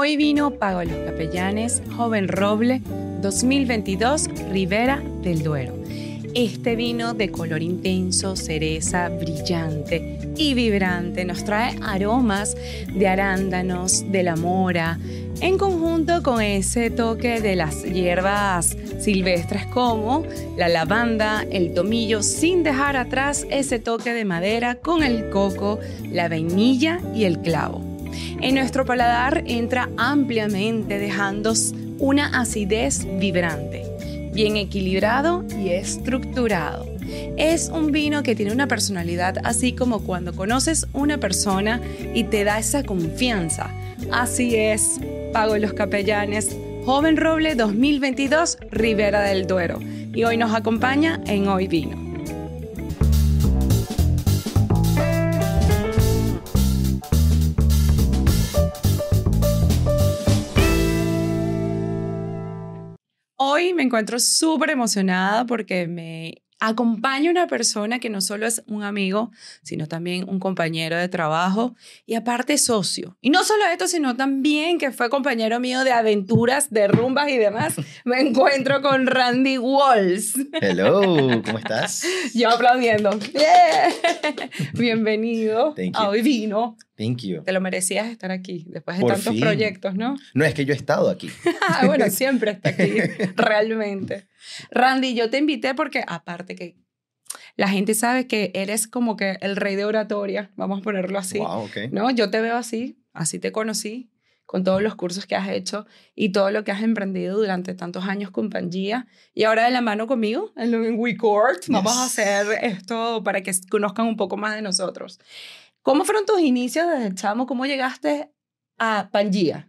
Hoy vino Pago a los Capellanes, Joven Roble, 2022, Ribera del Duero. Este vino de color intenso, cereza, brillante y vibrante nos trae aromas de arándanos, de la mora, en conjunto con ese toque de las hierbas silvestres como la lavanda, el tomillo, sin dejar atrás ese toque de madera con el coco, la vainilla y el clavo. En nuestro paladar entra ampliamente dejando una acidez vibrante, bien equilibrado y estructurado. Es un vino que tiene una personalidad así como cuando conoces una persona y te da esa confianza. Así es, Pago los Capellanes, Joven Roble 2022, Ribera del Duero. Y hoy nos acompaña en Hoy Vino. Hoy me encuentro súper emocionada porque me acompaña una persona que no solo es un amigo, sino también un compañero de trabajo y aparte socio. Y no solo esto, sino también que fue compañero mío de aventuras, de rumbas y demás. Me encuentro con Randy Walls. Hello, ¿cómo estás? Yo aplaudiendo. Bienvenido a Hoy Vino. Thank you. Te lo merecías estar aquí después de tantos proyectos, ¿no? No, es que yo he estado aquí. Ah, bueno, siempre está aquí, realmente. Randy, yo te invité porque aparte que la gente sabe que eres como que el rey de oratoria, vamos a ponerlo así. Wow, okay. ¿No? Yo te veo así, así te conocí, con todos los cursos que has hecho y todo lo que has emprendido durante tantos años con Pangea. Y ahora de la mano conmigo, en WeCourt, vamos a hacer esto para que conozcan un poco más de nosotros. ¿Cómo fueron tus inicios desde chamo? ¿Cómo llegaste a Pangea?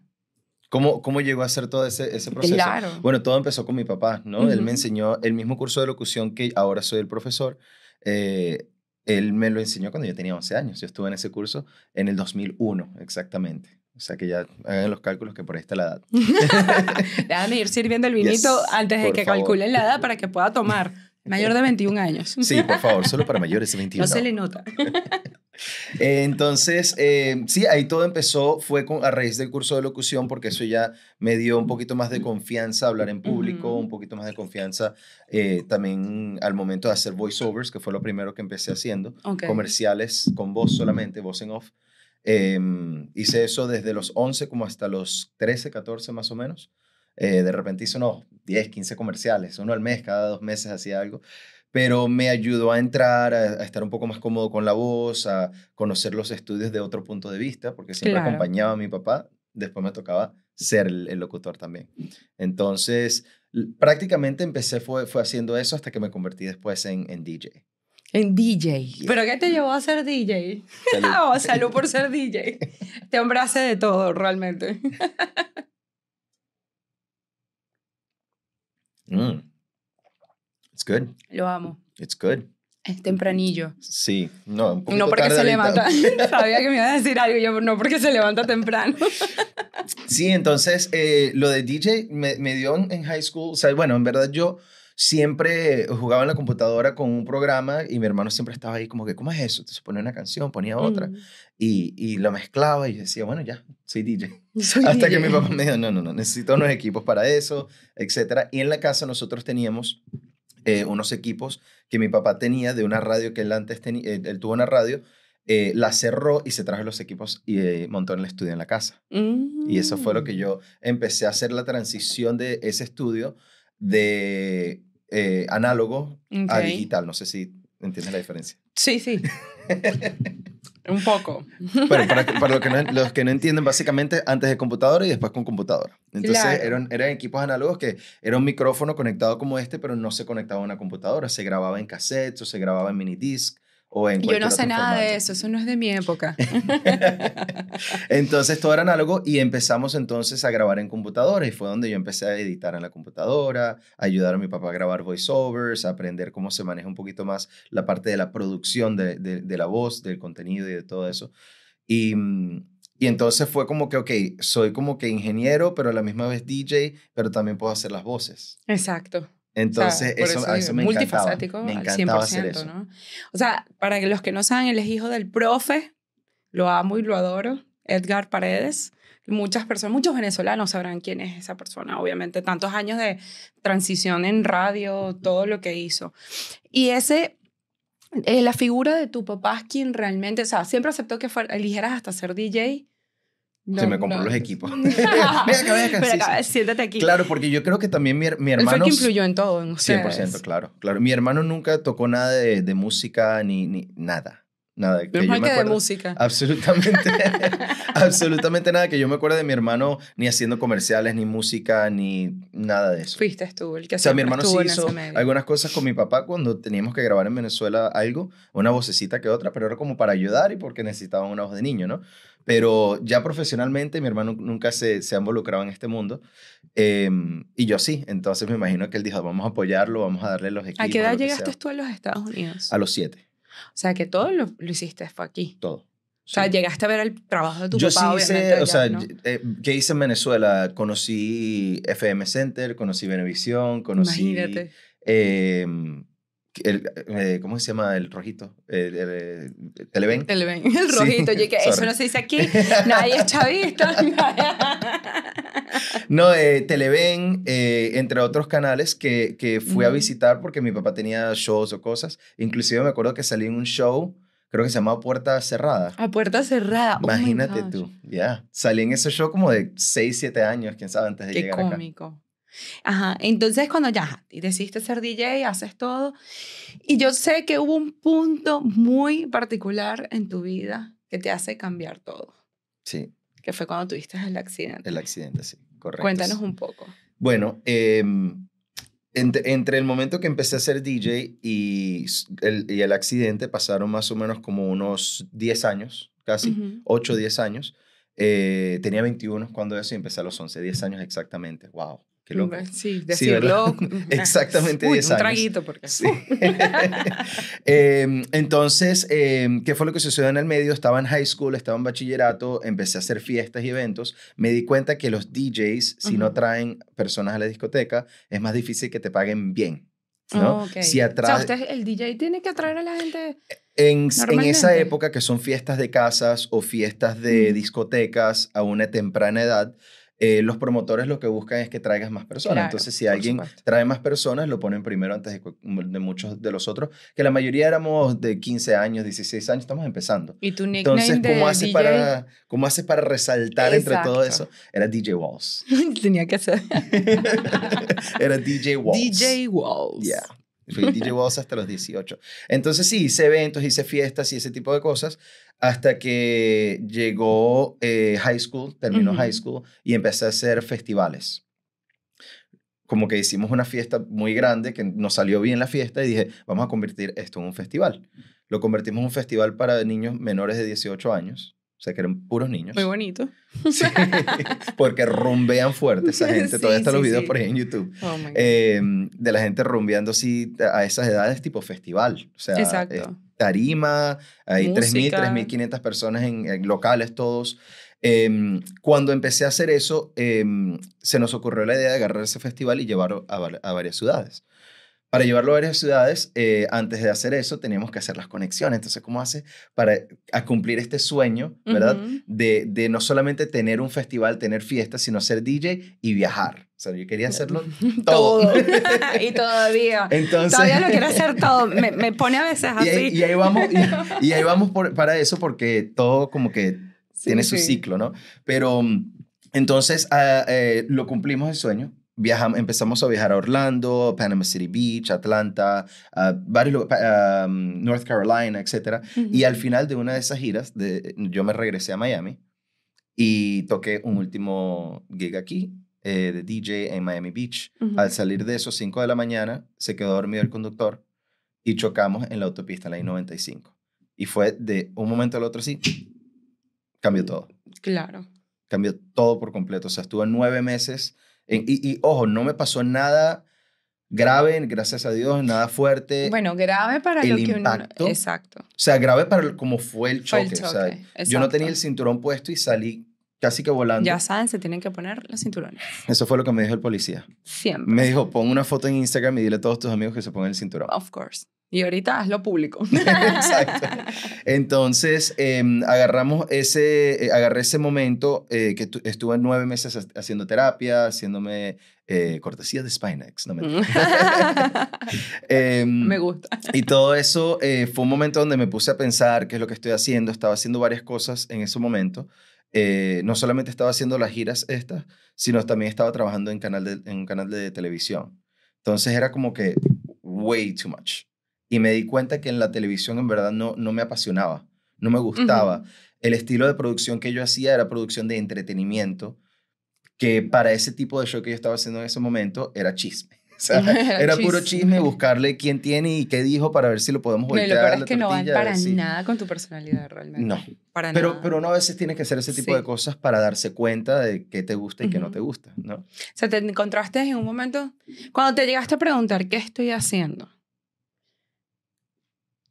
¿Cómo, ¿Cómo llegó a hacer todo ese, ese proceso? Claro. Bueno, todo empezó con mi papá, ¿no? Él me enseñó el mismo curso de locución que ahora soy el profesor. Eh, él me lo enseñó cuando yo tenía 11 años. Yo estuve en ese curso en el 2001, exactamente. O sea que ya hagan los cálculos que por ahí está la edad. Déjame ir sirviendo el vinito antes de que calculen la edad para que pueda tomar. Mayor de 21 años. Sí, por favor, solo para mayores de 21. No se le nota. Eh, entonces, eh, sí, ahí todo empezó, fue con, a raíz del curso de locución, porque eso ya me dio un poquito más de confianza hablar en público, un poquito más de confianza eh, también al momento de hacer voiceovers, que fue lo primero que empecé haciendo, comerciales con voz solamente, voz en off. Em, hice eso desde los 11 como hasta los 13, 14 más o menos. de repente hice unos 10, 15 comerciales, uno al mes, cada dos meses hacía algo pero me ayudó a entrar, a, estar un poco más cómodo con la voz, a conocer los estudios de otro punto de vista, porque siempre acompañaba a mi papá, después me tocaba ser el, locutor también. Entonces, prácticamente empecé fue, fue haciendo eso hasta que me convertí después en, en DJ. En DJ. ¿Pero qué te llevó a ser DJ? Salud. oh, salud por ser DJ. Este hombre hace de todo, realmente. mm. Good. Lo amo. It's good. Es tempranillo. Sí, no, un No porque se levanta. Sabía que me iba a decir algo, yo no porque se levanta temprano. sí, entonces eh, lo de DJ me, me, dio en high school, o sea, bueno, en verdad yo siempre jugaba en la computadora con un programa y mi hermano siempre estaba ahí como que, ¿cómo es eso? Entonces ponía una canción, ponía otra mm. y, y lo mezclaba y decía, bueno, ya, soy DJ. Hasta que mi papá me dijo, no, no, no, necesito unos equipos para eso, etc. Y en la casa nosotros teníamos eh, unos equipos que mi papá tenía de una radio que él antes tenía, eh, él, tuvo una radio, eh, la cerró y se trajo los equipos y montó en el estudio en la casa. Y eso fue lo que mm. yo empecé a hacer la transición de ese estudio de análogo a digital. No sé si entiendes la diferencia. Sí, sí. Un poco. Pero para, para que los que no entienden, básicamente antes de computadora y después con computadora. Entonces eran, eran equipos análogos que era un micrófono conectado como este, pero no se conectaba a una computadora. Se grababa en cassettes o se grababa en minidisc yo no sé nada de eso, eso no es de mi época. entonces todo era análogo y empezamos entonces a grabar en computadoras y fue donde yo empecé a editar en la computadora, a ayudar a mi papá a grabar voiceovers, a aprender cómo se maneja un poquito más la parte de la producción de, de, la voz, del contenido y de todo eso. Y, y entonces fue como que, ok, soy como que ingeniero, pero a la misma vez DJ, pero también puedo hacer las voces. Exacto. Entonces, eso, eso, me multifacético me encantaba al 100%, hacer eso. ¿no? O sea, para los que no saben, él es hijo del profe, lo amo y lo adoro, Edgar Paredes. Muchas personas, muchos venezolanos sabrán quién es esa persona, obviamente, tantos años de transición en radio, todo lo que hizo. Y ese, eh, la figura de tu papá es quien realmente, o sea, siempre aceptó que fuera, eligieras hasta ser DJ. Se me compró los equipos. ven acá, ven acá. Pero acá, siéntate aquí. Claro, porque yo creo que también mi, mi hermano... Él fue que influyó en todo, en ustedes. 100%, claro, claro. Mi hermano nunca tocó nada de, de música ni, ni nada. Nada. Que yo me que de música. Absolutamente. absolutamente nada que yo me acuerde de mi hermano ni haciendo comerciales, ni música, ni nada de eso. Fuiste tú el que O sea, mi hermano sí hizo algunas cosas con mi papá cuando teníamos que grabar en Venezuela algo, una vocecita que otra, pero era como para ayudar y porque necesitaban una voz de niño, ¿no? Pero ya profesionalmente mi hermano nunca se, se ha involucrado en este mundo. Em, y yo sí, entonces me imagino que él dijo, vamos a apoyarlo, vamos a darle los equipos. ¿A qué edad llegaste tú a los Estados Unidos? A los siete. O sea, que todo lo, lo hiciste fue aquí. Todo. O sea, llegaste a ver el trabajo de tu Yo papá, sí hice, obviamente, o sea, ¿no? eh, ¿qué hice en Venezuela? Conocí FM Center, conocí Venevisión, conocí... Imagínate. eh, el, eh, ¿Cómo se llama el rojito? El, el, el Televen. Televen, el Sí, rojito. Yo que eso no se dice aquí. Nadie es chavista. No, eh, Televen, eh, entre otros canales que, que fui a visitar porque mi papá tenía shows o cosas. Inclusive me acuerdo que salí en un show, creo que se llamaba Puerta Cerrada. a puerta cerrada. Oh Imagínate gosh. tú, ya. Salí en ese show como de 6, 7 años, quién sabe, antes de Qué llegar acá. cómico. Ajá, entonces cuando ya y decidiste ser DJ, haces todo. Y yo sé que hubo un punto muy particular en tu vida que te hace cambiar todo, Sí, que fue cuando tuviste el accidente. el accidente, sí, correcto. Cuéntanos un poco. Bueno, em, entre, entre el momento que empecé a ser DJ y el, y el accidente pasaron más o menos como unos 10 años, casi, Ujú. 8 o 10 años. Eh, tenía 21 cuando eso y empecé a los 11, 10 años exactamente. ¡Wow! ¡Qué loco! Sí, Sí, decirlo. Exactamente Uy, 10 un años. traguito porque Sí. Em, entonces, em, ¿qué fue lo que sucedió en el medio? Estaba en high school, estaba en bachillerato, empecé a hacer fiestas y eventos. Me di cuenta que los DJs, si no Ujú. traen personas a la discoteca, es más difícil que te paguen bien. ¿no? Oh, ok. Si O sea, atrae, usted, el DJ tiene que atraer a la gente. en, en esa época que son fiestas de casas o fiestas de Mm. discotecas a una temprana edad, eh, los promotores lo que buscan es que traigas más personas. Claro, Entonces, si alguien supuesto. trae más personas, lo ponen primero antes de, muchos de los otros, que la mayoría éramos de 15 años, 16 años, estamos empezando. Y tu nickname Entonces, de ¿cómo haces, DJ para, ¿cómo haces para resaltar entre todo eso? Era DJ Walls. tenía que ser Era DJ Walls. DJ Walls. Yeah. Fui DJ hasta los 18. Entonces sí, hice eventos, hice fiestas y ese tipo de cosas hasta que llegó eh, high school, terminó high school y empecé a hacer festivales. Como que hicimos una fiesta muy grande que nos salió bien la fiesta y dije, vamos a convertir esto en un festival. Lo convertimos en un festival para niños menores de 18 años, o sea que eran puros niños. Muy bonito. Sí, porque rumbean fuerte esa gente. Sí, Todavía están los videos por ahí en YouTube Oh my God. eh, de la gente rumbeando así a esas edades tipo festival. O sea, Exacto. eh, tarima, hay 3.000, Música. 3.500 personas en, en locales todos. Em, cuando empecé a hacer eso, em, se nos ocurrió la idea de agarrar ese festival y llevarlo a, var- a varias ciudades. Para llevarlo a varias ciudades, eh, antes de hacer eso, teníamos que hacer las conexiones. Entonces, ¿cómo hace para a cumplir este sueño, verdad? Ujú. de, de no solamente tener un festival, tener fiestas, sino ser DJ y viajar. O sea, yo quería hacerlo todo. Todo. y todavía. Entonces, Todavía lo quiero hacer todo. Me, me pone a veces y, así. ahí, y ahí vamos, y, y ahí vamos por- para eso porque todo como que Sí, tiene su sí. ciclo, ¿no? Pero mm, entonces ah, eh, lo cumplimos el sueño. Viajamos, empezamos a viajar a Orlando, Panama City Beach, Atlanta, varios mm, North Carolina, etc. Y al final de una de esas giras, de, yo me regresé a Miami y toqué un último gig aquí eh, de DJ en Miami Beach. Al salir de esos 5 de la mañana, se quedó dormido el conductor y chocamos en la autopista, en la I-95. Y fue de un momento al otro así, cambió todo. Claro. Cambió todo por completo. O sea, estuve nueve meses. Y, y, ojo, no me pasó nada grave, gracias a Dios, nada fuerte. Bueno, grave para el lo que uno... impacto Exacto. o sea, grave para el- como fue el Fue choque. el o sea, choque, yo no tenía el cinturón puesto y salí casi que volando. Ya saben, se tienen que poner los cinturones. Eso fue lo que me dijo el policía. Siempre. Me dijo, pon una foto en Instagram y dile a todos tus amigos que se pongan el cinturón. Of course. Y ahorita hazlo público. Exacto. Entonces, em, agarramos ese, eh, agarré ese momento eh, que estuve nueve meses haciendo terapia, haciéndome eh, cortesía de Spinex. No me, em, me gusta. Y todo eso fue un momento donde me puse a pensar qué es lo que estoy haciendo. Estaba haciendo varias cosas en ese momento. no solamente estaba haciendo las giras estas, sino también estaba trabajando en, canal de, en un canal de televisión. Entonces era como que way too much y me di cuenta que en la televisión en verdad no, no me apasionaba, no me gustaba. El estilo de producción que yo hacía era producción de entretenimiento, que para ese tipo de show que yo estaba haciendo en ese momento era chisme. O sea, era, puro chisme, buscarle quién tiene y qué dijo para ver si lo podemos voltear. Pero lo peor es que no van para nada con tu personalidad realmente. No. Para pero, nada. Pero uno a veces tiene que hacer ese tipo de cosas para darse cuenta de qué te gusta y qué no te gusta, ¿no? O sea, te encontraste en un momento, cuando te llegaste a preguntar, ¿qué estoy haciendo?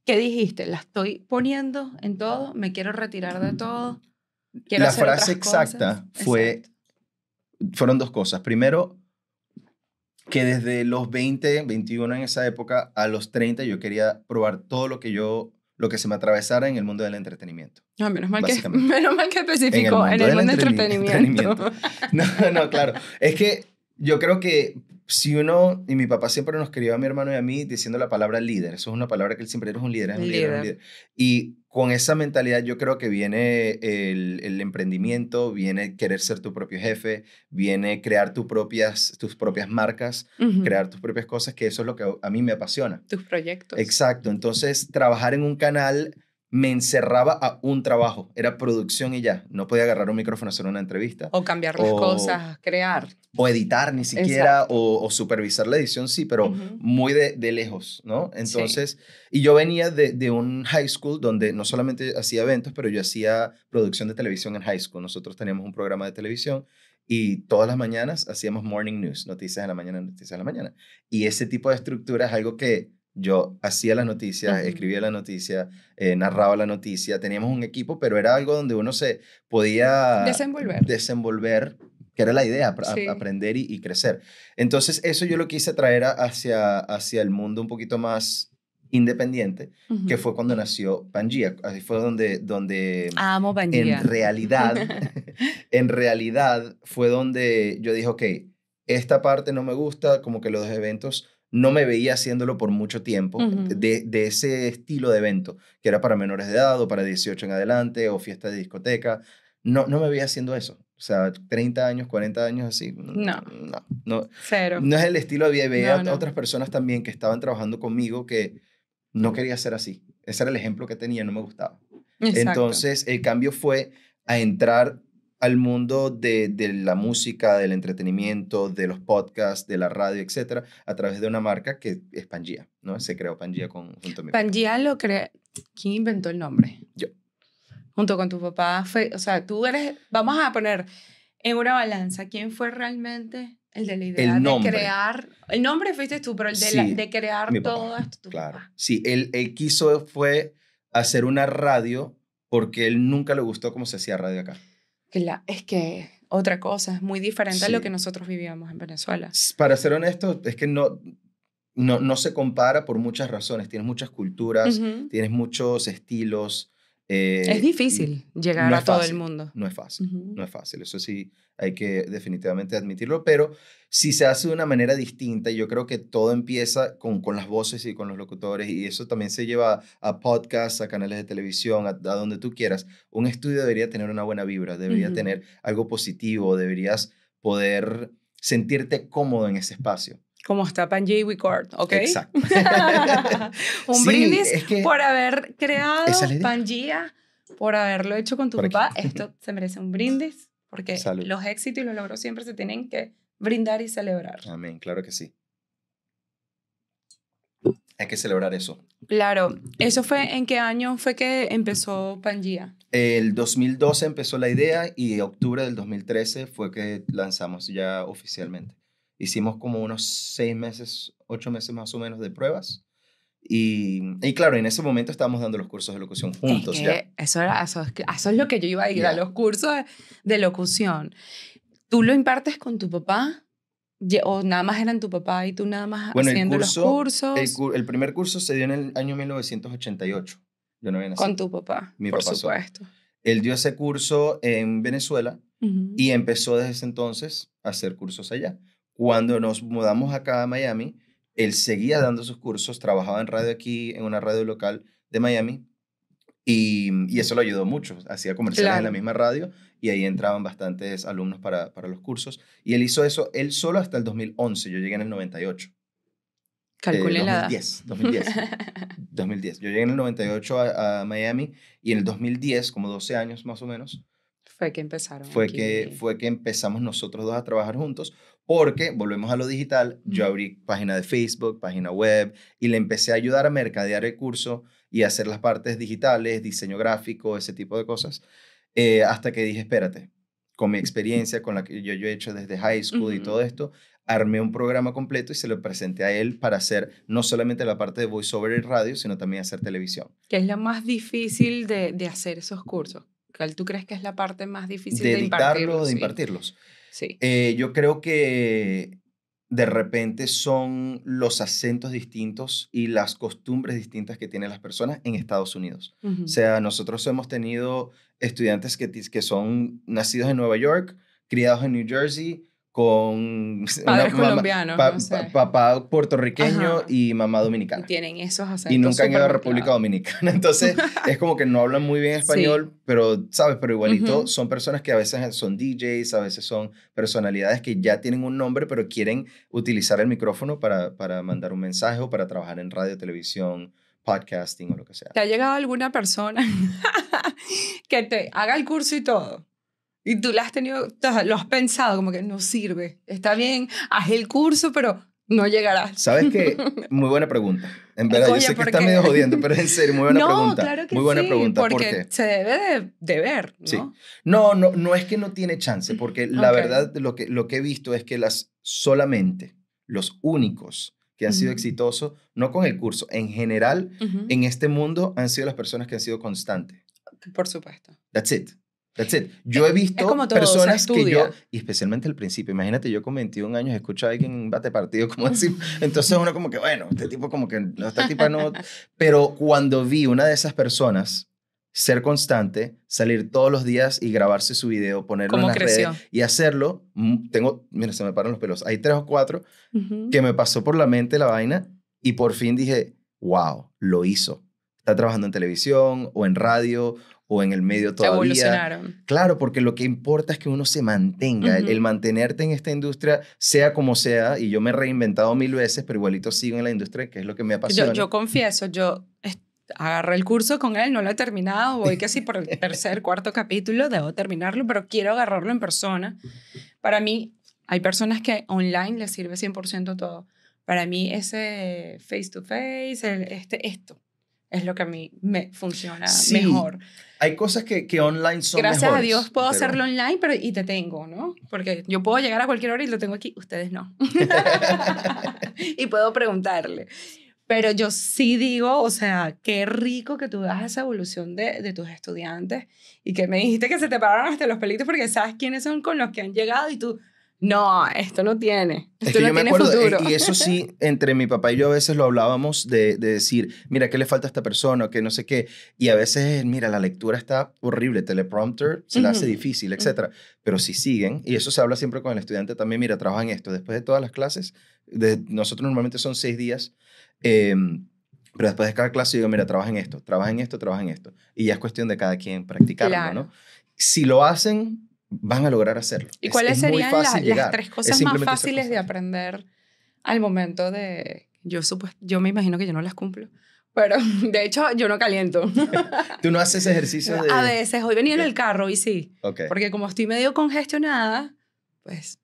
¿Qué dijiste? ¿La estoy poniendo en todo? ¿Me quiero retirar de todo? ¿Quiero la frase exacta fue, fueron dos cosas. Primero, que desde los 20, 21 en esa época, a los 30 yo quería probar todo lo que yo, lo que se me atravesara en el mundo del entretenimiento. No, menos mal, que, menos mal que especificó en el mundo, del, entretenimiento. No, no, claro. Es que yo creo que si uno, y mi papá siempre nos crió a mi hermano y a mí diciendo la palabra líder, eso es una palabra que él siempre eres un líder, es un líder, un líder. Y con esa mentalidad yo creo que viene el, el, emprendimiento, viene querer ser tu propio jefe, viene crear tus propias, tus propias marcas, crear tus propias cosas, que eso es lo que a mí me apasiona. Tus proyectos. Exacto, entonces trabajar en un canal me encerraba a un trabajo, era producción y ya. No podía agarrar un micrófono a hacer una entrevista. O cambiar las cosas, crear. O editar ni siquiera, o, supervisar la edición, sí, pero muy de, lejos, ¿no? Entonces, y yo venía de, de, un high school donde no solamente hacía eventos, pero yo hacía producción de televisión en high school. Nosotros teníamos un programa de televisión y todas las mañanas hacíamos morning news, noticias de la mañana, noticias de la mañana. Y ese tipo de estructura es algo que yo hacía las noticias, escribía la noticia, eh, narraba la noticia, teníamos un equipo, pero era algo donde uno se podía desenvolver, desenvolver que era la idea, aprender y, crecer. Entonces, eso yo lo quise traer hacia, hacia el mundo un poquito más independiente, que fue cuando nació Pangea. Así fue donde, donde Amo Pangea. En realidad, en realidad fue donde yo dije, ok, esta parte no me gusta, como que los eventos no me veía haciéndolo por mucho tiempo, de, de, ese estilo de evento, que era para menores de edad o para 18 en adelante o fiesta de discoteca. No, no me veía haciendo eso. O sea, 30 años, 40 años así. No. No, no. Cero. No es el estilo de Veía otras personas también que estaban trabajando conmigo que no quería ser así. Ese era el ejemplo que tenía, no me gustaba. Entonces, el cambio fue a entrar al mundo de, de, la música, del entretenimiento, de los podcasts, de la radio, etcétera, a través de una marca que es Pangea, ¿no? Se creó Pangea con, junto a mi Pangea lo creó. ¿Quién inventó el nombre? Yo. Junto con tu papá. Fue, o sea, tú eres. Vamos a poner en una balanza quién fue realmente el de la idea de crear. El nombre fuiste tú, pero el de, de crear todo esto. claro. Sí, él, él quiso fue hacer una radio porque él nunca le gustó cómo se hacía radio acá es que otra cosa, es muy diferente a lo que nosotros vivíamos en Venezuela. Para ser honesto, es que no, no, no se compara por muchas razones. Tienes muchas culturas, tienes muchos estilos. Eh, es difícil llegar a todo el mundo. No es fácil, no es fácil. Eso sí, hay que definitivamente admitirlo, pero si se hace de una manera distinta, yo creo que todo empieza con, con las voces y con los locutores y eso también se lleva a podcasts, a canales de televisión, a, donde tú quieras. Un estudio debería tener una buena vibra, debería tener algo positivo, deberías poder sentirte cómodo en ese espacio. Como está Panji Record, ¿ok? Exacto. Un brindis por haber creado Pangea, por haberlo hecho con tu papá. Esto se merece un brindis. Porque los éxitos y los logros siempre se tienen que brindar y celebrar. Amén, claro que sí. Hay que celebrar eso. Claro. ¿Eso fue en qué año fue que empezó Pangea? El 2012 empezó la idea y octubre del 2013 fue que lanzamos ya oficialmente. Hicimos como unos seis meses, ocho meses más o menos de pruebas y, y, claro, en ese momento estábamos dando los cursos de locución juntos. Eso, era, eso, es lo que yo iba a ir, a los cursos de, locución. ¿Tú lo impartes con tu papá? ¿O nada más eran tu papá y tú nada más Bueno, el haciendo curso- los cursos El, el primer curso se dio en el año 1988. Yo no había nacido. con tu papá? Mi por papá solo. supuesto. Él dio ese curso en Venezuela Ujú. y empezó desde ese entonces a hacer cursos allá. Cuando nos mudamos acá a Miami, él seguía dando sus cursos, trabajaba en radio aquí, en una radio local de Miami, y, y eso lo ayudó mucho. Hacía comerciales en la Claro. misma radio y ahí entraban bastantes alumnos para, para los cursos. Y él hizo eso él solo hasta el 2011. Yo llegué en el 98. Calculé Eh, la edad. 2010, 2010. 2010. Yo llegué en el 98 a, a Miami y en el 2010, como 12 años más o menos, Fue que empezaron. fue aquí. que, fue que empezamos nosotros dos a trabajar juntos, porque volvemos a lo digital, yo abrí página de Facebook, página web, y le empecé a ayudar a mercadear el curso y hacer las partes digitales, diseño gráfico, ese tipo de cosas, eh, hasta que dije, espérate, con mi experiencia, con la que yo, yo he hecho desde high school y todo esto, armé un programa completo y se lo presenté a él para hacer no solamente la parte de voiceover y radio, sino también hacer televisión. ¿Qué es lo más difícil de, de hacer esos cursos? ¿Cuál tú crees que es la parte más difícil de, De impartirlos? de impartirlos. Sí. Eh, yo creo que de repente son los acentos distintos y las costumbres distintas que tienen las personas en Estados Unidos. O sea, nosotros hemos tenido estudiantes que, que son nacidos en Nueva York, criados en New Jersey, con Padres colombianos, pa- no sé. pa- papá puertorriqueño Ajá. y mamá Y dominicana. tienen esos acentos. Y nunca han ido a República. Dominicana. Entonces, es como que no hablan muy bien español, pero, ¿sabes? Pero igualito son personas que a veces son DJs, a veces son personalidades que ya tienen un nombre, pero quieren utilizar el micrófono para, para mandar un mensaje o para trabajar en radio, televisión, podcasting o lo que sea. ¿Te ha llegado alguna persona que te haga el curso y todo? Y tú lo has tenido, te- lo has pensado como que no sirve. Está bien, haz el curso, pero no llegarás. ¿Sabes qué? Muy buena pregunta. En verdad, Oye, yo sé que ¿por está qué? medio jodiendo, pero en serio, muy buena no, pregunta. claro que muy buena sí, pregunta. ¿Por porque qué? se debe de, de ver, ¿no? Sí. No, no, no es que no tiene chance, porque la Ok. verdad lo que, lo que he visto es que las solamente los únicos que han sido Ujú. exitosos, no con el curso, en general, Ujú. en este mundo han sido las personas que han sido constantes. Por supuesto. That's it. That's it. Yo he visto como todo, personas que yo, y especialmente al principio, imagínate yo con 21 años escucho a alguien en bate partido, como así, entonces uno como que, bueno, este tipo como que, no, esta tipa no, pero cuando vi una de esas personas ser constante, salir todos los días y grabarse su video, ponerlo en ¿Cómo las creció? redes y hacerlo, mm, tengo, mira, se me paran los pelos, hay tres o cuatro Ujú. que me pasó por la mente la vaina y por fin dije, wow, lo hizo. Está trabajando en televisión o en radio o en el medio todavía. Evolucionaron. Claro, porque lo que importa es que uno se mantenga, el- mantenerte en esta industria, sea como sea, y yo me he reinventado mil veces, pero igualito sigo en la industria, que es lo que me apasiona. Yo, yo confieso, yo agarré el curso con él, no lo he terminado, voy casi por el tercer, cuarto capítulo, debo terminarlo, pero quiero agarrarlo en persona. Para mí, hay personas que online les sirve 100% todo. Para mí, ese face to face, el- este, esto, es lo que a mí me funciona Sí, mejor. Hay cosas que, que online son Gracias a Dios puedo pero- hacerlo online, pero y te tengo, ¿no? Porque yo puedo llegar a cualquier hora y lo tengo aquí, ustedes no. y puedo preguntarle. Pero yo sí digo, o sea, qué rico que tú das esa evolución de, de tus estudiantes y que me dijiste que se te pararon hasta los pelitos porque sabes quiénes son con los que han llegado y tú, no, esto no tiene, Es esto que no yo me tiene acuerdo, eh, futuro. y eso sí, entre mi papá y yo a veces lo hablábamos de, de decir, mira, ¿qué le falta a esta persona? Que no sé qué. Y a veces, mira, la lectura está horrible, teleprompter se la hace difícil, etc. Pero si siguen, y eso se habla siempre con el estudiante también, mira, trabaja en esto. Después de todas las clases, de, nosotros normalmente son seis días, eh, pero después de cada clase digo, mira, trabaja en esto, trabaja en esto, trabaja en esto. Y ya es cuestión de cada quien practicarlo, Claro. ¿no? Si lo hacen, van a lograr hacerlo. ¿Y Es- cuáles es serían la- las tres Es cosas más fáciles de aprender al momento de... Yo, supues- yo me imagino que yo no las cumplo, pero de hecho yo no caliento. Tú no haces ejercicio de... A veces, hoy venía en el carro y sí, porque como estoy medio congestionada, pues,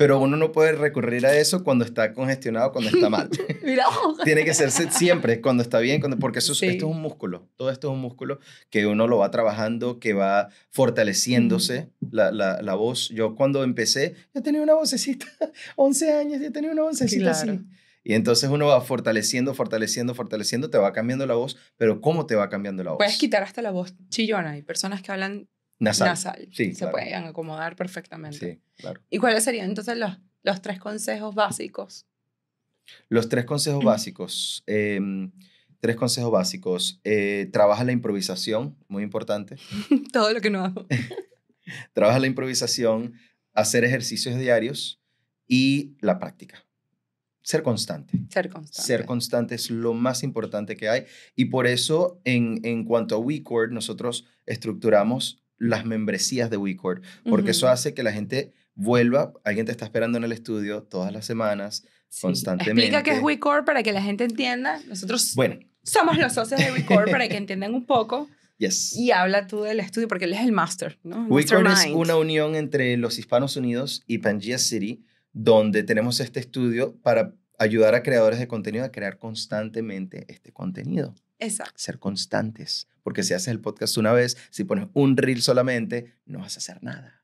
Pero uno no puede recurrir a eso cuando está congestionado, cuando está mal. mira, Tiene que hacerse siempre cuando está bien, cuando, porque eso, es- Sí. esto es un músculo. Todo esto es un músculo que uno lo va trabajando, que va fortaleciéndose la, la, la voz. Yo cuando empecé, yo tenía una vocecita, 11 años, yo tenía una vocecita Claro. así. Y entonces uno va fortaleciendo, fortaleciendo, fortaleciendo, te va cambiando la voz, pero ¿cómo te va cambiando la voz? puedes quitar hasta la voz chillona. Hay personas que hablan Nasal. nasal, Sí, se claro. pueden acomodar perfectamente. Sí, claro. ¿Y cuáles serían entonces las los tres consejos básicos. Los tres consejos básicos. em, tres consejos básicos. Eh, trabaja la improvisación, muy importante. Todo lo que no hago. Trabaja la improvisación, hacer ejercicios diarios y la práctica. Ser constante. Ser constante. Ser constante es lo más importante que hay. Y por eso, en, en cuanto a WeCord, nosotros estructuramos las membresías de WeCord, porque eso hace que la gente vuelva. Alguien te está esperando en el estudio todas las semanas, Sí. constantemente. Explica qué es WeCore para que la gente entienda. Nosotros Bueno, somos los socios de WeCore para que entiendan un poco. yes. Y habla tú del estudio porque él es el master, ¿no? WeCord es una unión entre los Hispanos Unidos y Pangea City, donde tenemos este estudio para ayudar a creadores de contenido a crear constantemente este contenido. Exacto. Ser constantes. Porque si haces el podcast una vez, si pones un reel solamente, no vas a hacer nada.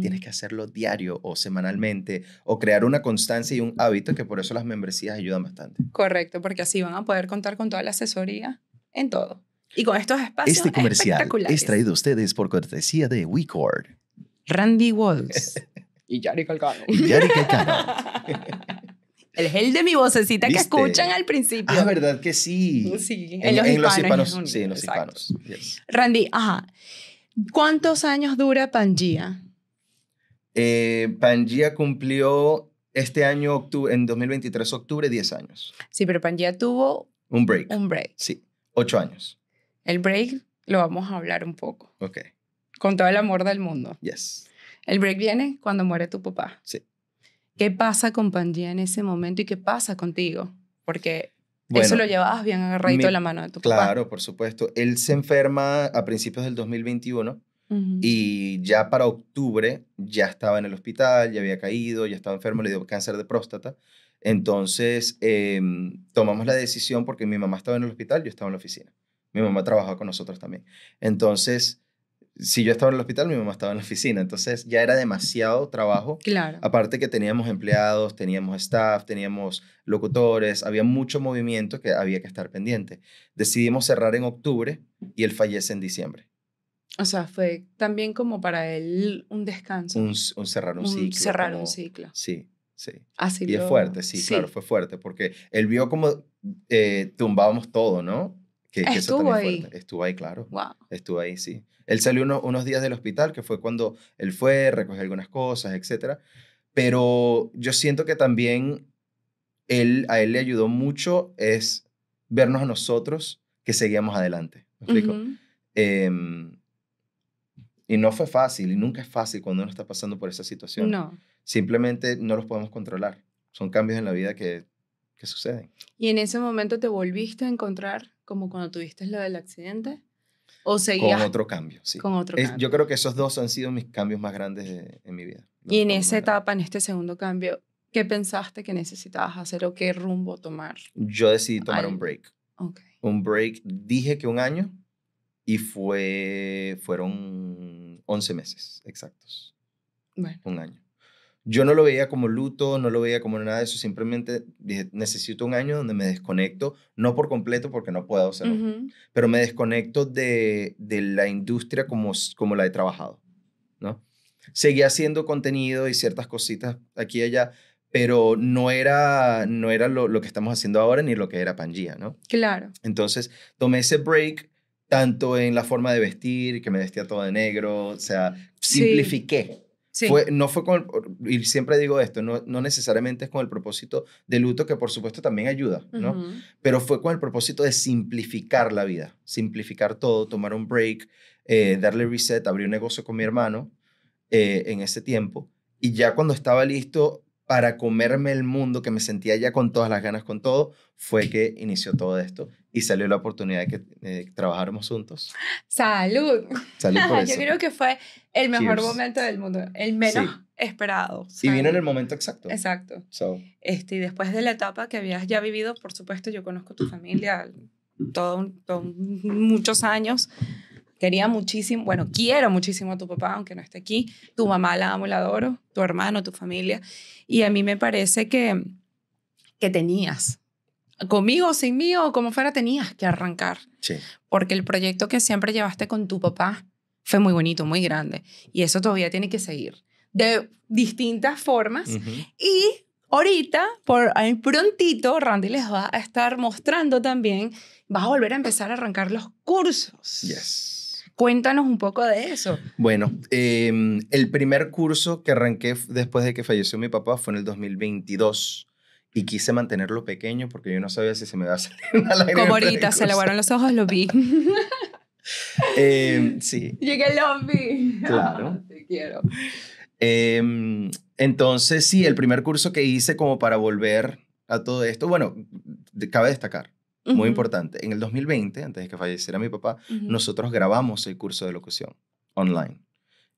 Tienes que hacerlo diario o semanalmente o crear una constancia y un hábito que por eso las membresías ayudan bastante. Correcto, porque así van a poder contar con toda la asesoría en todo. Y con estos espacios Este comercial es traído a ustedes por cortesía de WeCord. Randy Walls y Yari Calcano. Y Yari Caicano. El gel de mi vocecita que ¿Viste? escuchan al principio. Ah, ¿verdad que sí? Sí, En, en los hispanos. Unidos, Sí, en los exacto. hispanos. yes. Randy, ajá. ¿Cuántos años dura Pangea? Eh, Pangea cumplió este año, octubre, en 2023, octubre, 10 años. Sí, pero Pangea tuvo Un break. un break. Sí, 8 años. El break lo vamos a hablar un poco, Ok, con todo el amor del mundo. yes. El break viene cuando muere tu papá. Sí. ¿Qué pasa con Pangea en ese momento y qué pasa contigo? Porque Bueno, eso lo llevabas bien agarradito mi- de la mano de tu papá. Claro, por supuesto. Él se enferma a principios del 2021 Ujú. y ya para octubre ya estaba en el hospital, ya había caído, ya estaba enfermo, le dio cáncer de próstata. Entonces em, tomamos la decisión porque mi mamá estaba en el hospital, yo estaba en la oficina. Mi mamá trabajaba con nosotros también. Entonces, si yo estaba en el hospital, mi mamá estaba en la oficina. Entonces ya era demasiado trabajo. Claro. Aparte que teníamos empleados, teníamos staff, teníamos locutores, había mucho movimiento que había que estar pendiente. Decidimos cerrar en octubre y él fallece en diciembre. O sea, fue también como para él un descanso. Un, un cerrar un, un ciclo. cerrar como- un ciclo. Sí, sí. Así Y es lo- fuerte, sí, claro, fue fuerte, porque él vio como eh, tumbábamos todo, ¿no? Que, que eso Estuvo ahí. fuerte. Estuvo ahí, claro. Wow. Estuvo ahí, sí. Él salió uno- unos días del hospital, que fue cuando él fue, recogió algunas cosas, etcétera. Pero yo siento que también él, a él le ayudó mucho es vernos a nosotros que seguíamos adelante. ¿Me explico? Em, y no fue fácil, y nunca es fácil cuando uno está pasando por esa situación. No. Simplemente no los podemos controlar. Son cambios en la vida que, que suceden. ¿Y en ese momento te volviste a encontrar como cuando tuviste lo del accidente? ¿O seguías Con otro cambio, sí. con otro Es- cambio? yo creo que esos dos han sido mis cambios más grandes de- en mi vida. Y en esa etapa, en este segundo cambio, ¿qué pensaste que necesitabas hacer o qué rumbo tomar? Yo decidí tomar Al- un break. Ok. Un break, dije que un año y fue, fueron 11 meses exactos. Bueno. un año. Yo no lo veía como luto, no lo veía como nada de eso, simplemente dije, necesito un año donde me desconecto, no por completo porque no puedo hacerlo, Ujú. pero me desconecto de, de la industria como, como la he trabajado, ¿no? Seguía haciendo contenido y ciertas cositas aquí y allá, pero no era, no era lo, lo que estamos haciendo ahora ni lo que era Pangea, ¿no? Claro. Entonces tomé ese break tanto en la forma de vestir, que me vestía todo de negro, o sea, simplifiqué. Sí. Fue, no fue con el, y siempre digo esto, no, no necesariamente es con el propósito de luto, que por supuesto también ayuda, ¿no? Pero fue con el propósito de simplificar la vida, simplificar todo, tomar un break, eh, darle reset, abrir un negocio con mi hermano eh, en ese tiempo. Y ya cuando estaba listo para comerme el mundo, que me sentía ya con todas las ganas con todo, fue que inició todo esto y salió la oportunidad de que eh, trabajáramos juntos. Salud. Salí por eso. Yo creo que fue el mejor Cheers. momento del mundo, el menos Sí. esperado. Y vino en Salud. el momento exacto. Exacto. So, Este, y después de la etapa que habías ya vivido, por supuesto, yo conozco tu familia todo, todo muchos años. Quería muchísimo, bueno, quiero muchísimo a tu papá, aunque no esté aquí. Tu mamá la amo, la adoro, tu hermano, tu familia. Y a mí me parece que, que tenías, conmigo sin mí o como fuera, tenías que arrancar. sí. Porque el proyecto que siempre llevaste con tu papá fue muy bonito, muy grande. Y eso todavía tiene que seguir. de distintas formas. Y ahorita, por ahí prontito, Randy les va a estar mostrando también, vas a volver a empezar a arrancar los cursos. Yes. Cuéntanos un poco de eso. Bueno, em, el primer curso que arranqué después de que falleció mi papá fue en el 2022 y quise mantenerlo pequeño porque yo no sabía si se me iba a salir una lágrima. Como ahorita se aguaron los ojos, lo vi. Em, sí. Llegué lo vi. Claro. Te quiero. Em, entonces, sí, el primer curso que hice como para volver a todo esto, bueno, cabe destacar, muy Ujú, importante, en el 2020, antes de que falleciera mi papá, ujú. nosotros grabamos el curso de locución online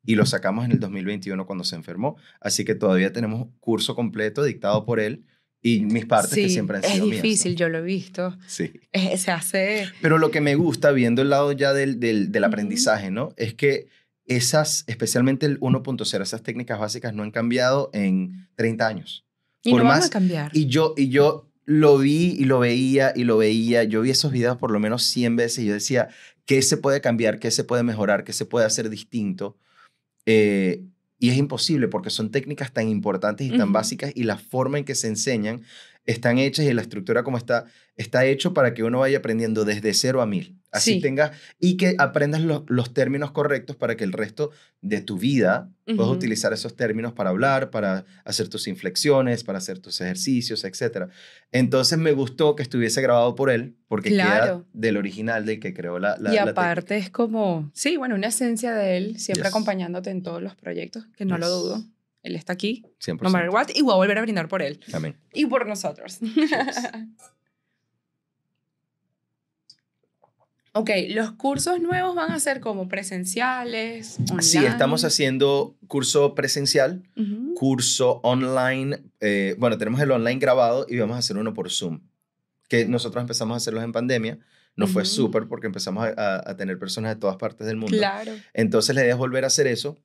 y lo sacamos en el 2021 cuando se enfermó, así que todavía tenemos curso completo dictado por él y mis partes que Sí, siempre han es sido mías, ¿no? difícil, yo lo he visto. Sí. Se hace... Pero lo que me gusta, viendo el lado ya del, del, del Ujú. aprendizaje, ¿no? Es que esas, especialmente el 1.0, esas técnicas básicas no han cambiado en 30 años. Y Por no van más- a cambiar. Y yo, y yo lo vi y lo veía y lo veía. Yo vi esos videos por lo menos 100 veces y yo decía, ¿qué se puede cambiar? ¿Qué se puede mejorar? ¿Qué se puede hacer distinto? Eh, y es imposible porque son técnicas tan importantes y tan básicas y la forma en que se enseñan están hechas y la estructura como está, está hecho para que uno vaya aprendiendo desde cero a mil. Así Sí. tengas y que aprendas lo- los términos correctos para que el resto de tu vida puedas Ujú. utilizar esos términos para hablar, para hacer tus inflexiones, para hacer tus ejercicios, etc. Entonces me gustó que estuviese grabado por él porque queda Claro. del original del que creó la, la y la aparte es como, sí, bueno, una esencia de él, siempre Yes. acompañándote en todos los proyectos, que no lo Yes. dudo. Él está aquí, 100%. no matter what, y voy a volver a brindar por él. Amén. Y por nosotros. ok, los cursos nuevos van a ser como presenciales, online. Sí, estamos haciendo curso presencial, curso online. eh, bueno, tenemos el online grabado y vamos a hacer uno por Zoom. Que nosotros empezamos a hacerlos en pandemia. Nos fue súper porque empezamos a, a- a tener personas de todas partes del mundo. Claro. Entonces la idea es volver a hacer eso,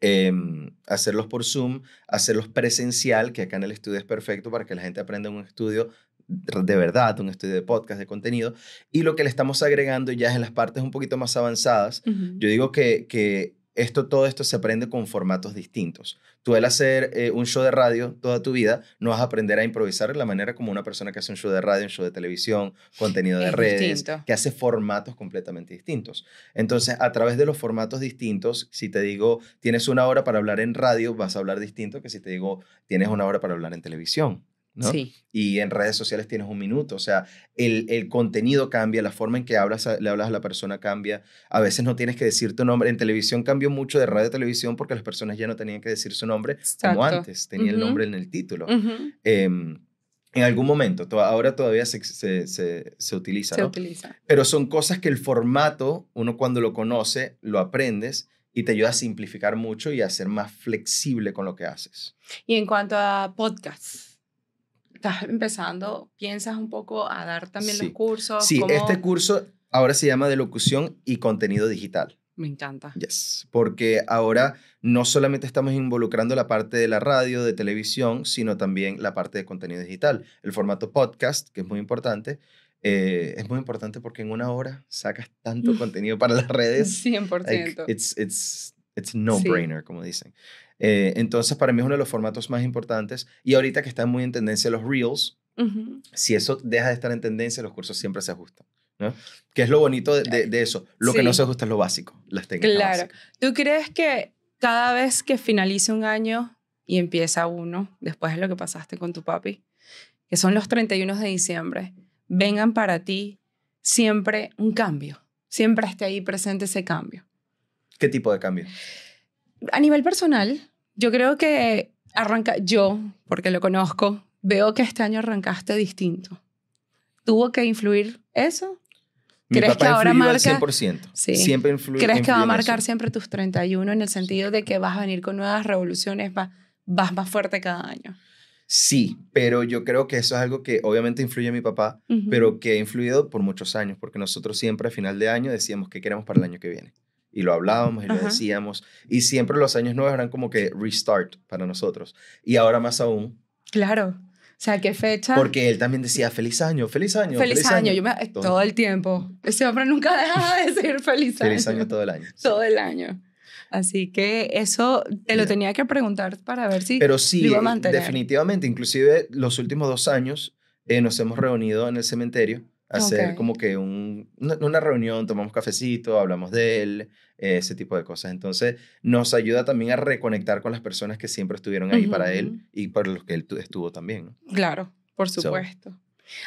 em, hacerlos por Zoom, hacerlos presencial, que acá en el estudio es perfecto para que la gente aprenda un estudio de verdad, un estudio de podcast, de contenido. Y lo que le estamos agregando ya es en las partes un poquito más avanzadas. Yo digo que, que esto, todo esto se aprende con formatos distintos. Tú al hacer eh, un show de radio toda tu vida, no vas a aprender a improvisar de la manera como una persona que hace un show de radio, un show de televisión, contenido de Es redes, distinto. que hace formatos completamente distintos. Entonces, a través de los formatos distintos, si te digo, tienes una hora para hablar en radio, vas a hablar distinto que si te digo, tienes una hora para hablar en televisión. ¿No? Sí. y en redes sociales tienes un minuto. O sea, el, el contenido cambia, la forma en que hablas a- le hablas a la persona cambia. A veces no tienes que decir tu nombre. En televisión cambió mucho de radio a televisión porque las personas ya no tenían que decir su nombre como antes. Tenía el nombre en el título. Em, en algún momento, to- ahora todavía se, se, se- se utiliza, Se ¿no? utiliza. Pero son cosas que el formato, uno cuando lo conoce, lo aprendes y te ayuda a simplificar mucho y a ser más flexible con lo que haces. Y en cuanto a podcasts, estás empezando, piensas un poco a dar también Sí. los cursos. Sí, ¿Cómo? este curso ahora se llama de locución y contenido digital. Me encanta. Yes, porque ahora no solamente estamos involucrando la parte de la radio, de televisión, sino también la parte de contenido digital. El formato podcast, que es muy importante, eh, es muy importante porque en una hora sacas tanto contenido para las redes. 100%. like, it's, it's, it's no-brainer, como dicen. Eh, entonces, para mí es uno de los formatos más importantes. Y ahorita que están muy en tendencia los reels, si eso deja de estar en tendencia, los cursos siempre se ajustan. ¿no? Que es lo bonito de, de- de eso. Lo que no se ajusta es lo básico, las técnicas Claro. básicas. ¿Tú crees que cada vez que finalice un año y empieza uno, después de lo que pasaste con tu papi, que son los 31 de diciembre, vengan para ti siempre un cambio? Siempre esté ahí presente ese cambio. ¿Qué tipo de cambio? A nivel personal, yo creo que arranca, yo, porque lo conozco, veo que este año arrancaste distinto. ¿Tuvo que influir eso? Mi ¿Crees papá que ahora influyó al marca- 100%. Sí. Siempre influye. ¿Crees que va a marcar eso. siempre tus 31 en el sentido de que vas a venir con nuevas revoluciones, va- vas más fuerte cada año? Sí, pero yo creo que eso es algo que obviamente influye en mi papá, pero que ha influido por muchos años, porque nosotros siempre a final de año decíamos qué queremos para el año que viene. Y lo hablábamos y lo Ajá. decíamos. Y siempre los años nuevos eran como que restart para nosotros. Y ahora más aún, Claro. O sea, ¿qué fecha? porque él también decía feliz año, feliz año. feliz, año. Yo me, Todo. todo. el tiempo. Ese hombre nunca deja de decir feliz año. Feliz año todo el año. Todo el año. Así que eso te lo tenía que preguntar para ver si Pero sí, lo iba a mantener. definitivamente, inclusive los últimos dos años eh, nos hemos reunido en el cementerio hacer como que un, una, una reunión, tomamos cafecito, hablamos de él, ese tipo de cosas. Entonces nos ayuda también a reconectar con las personas que siempre estuvieron ahí para él y para los que él tu- estuvo también. ¿no? Claro, por So. supuesto.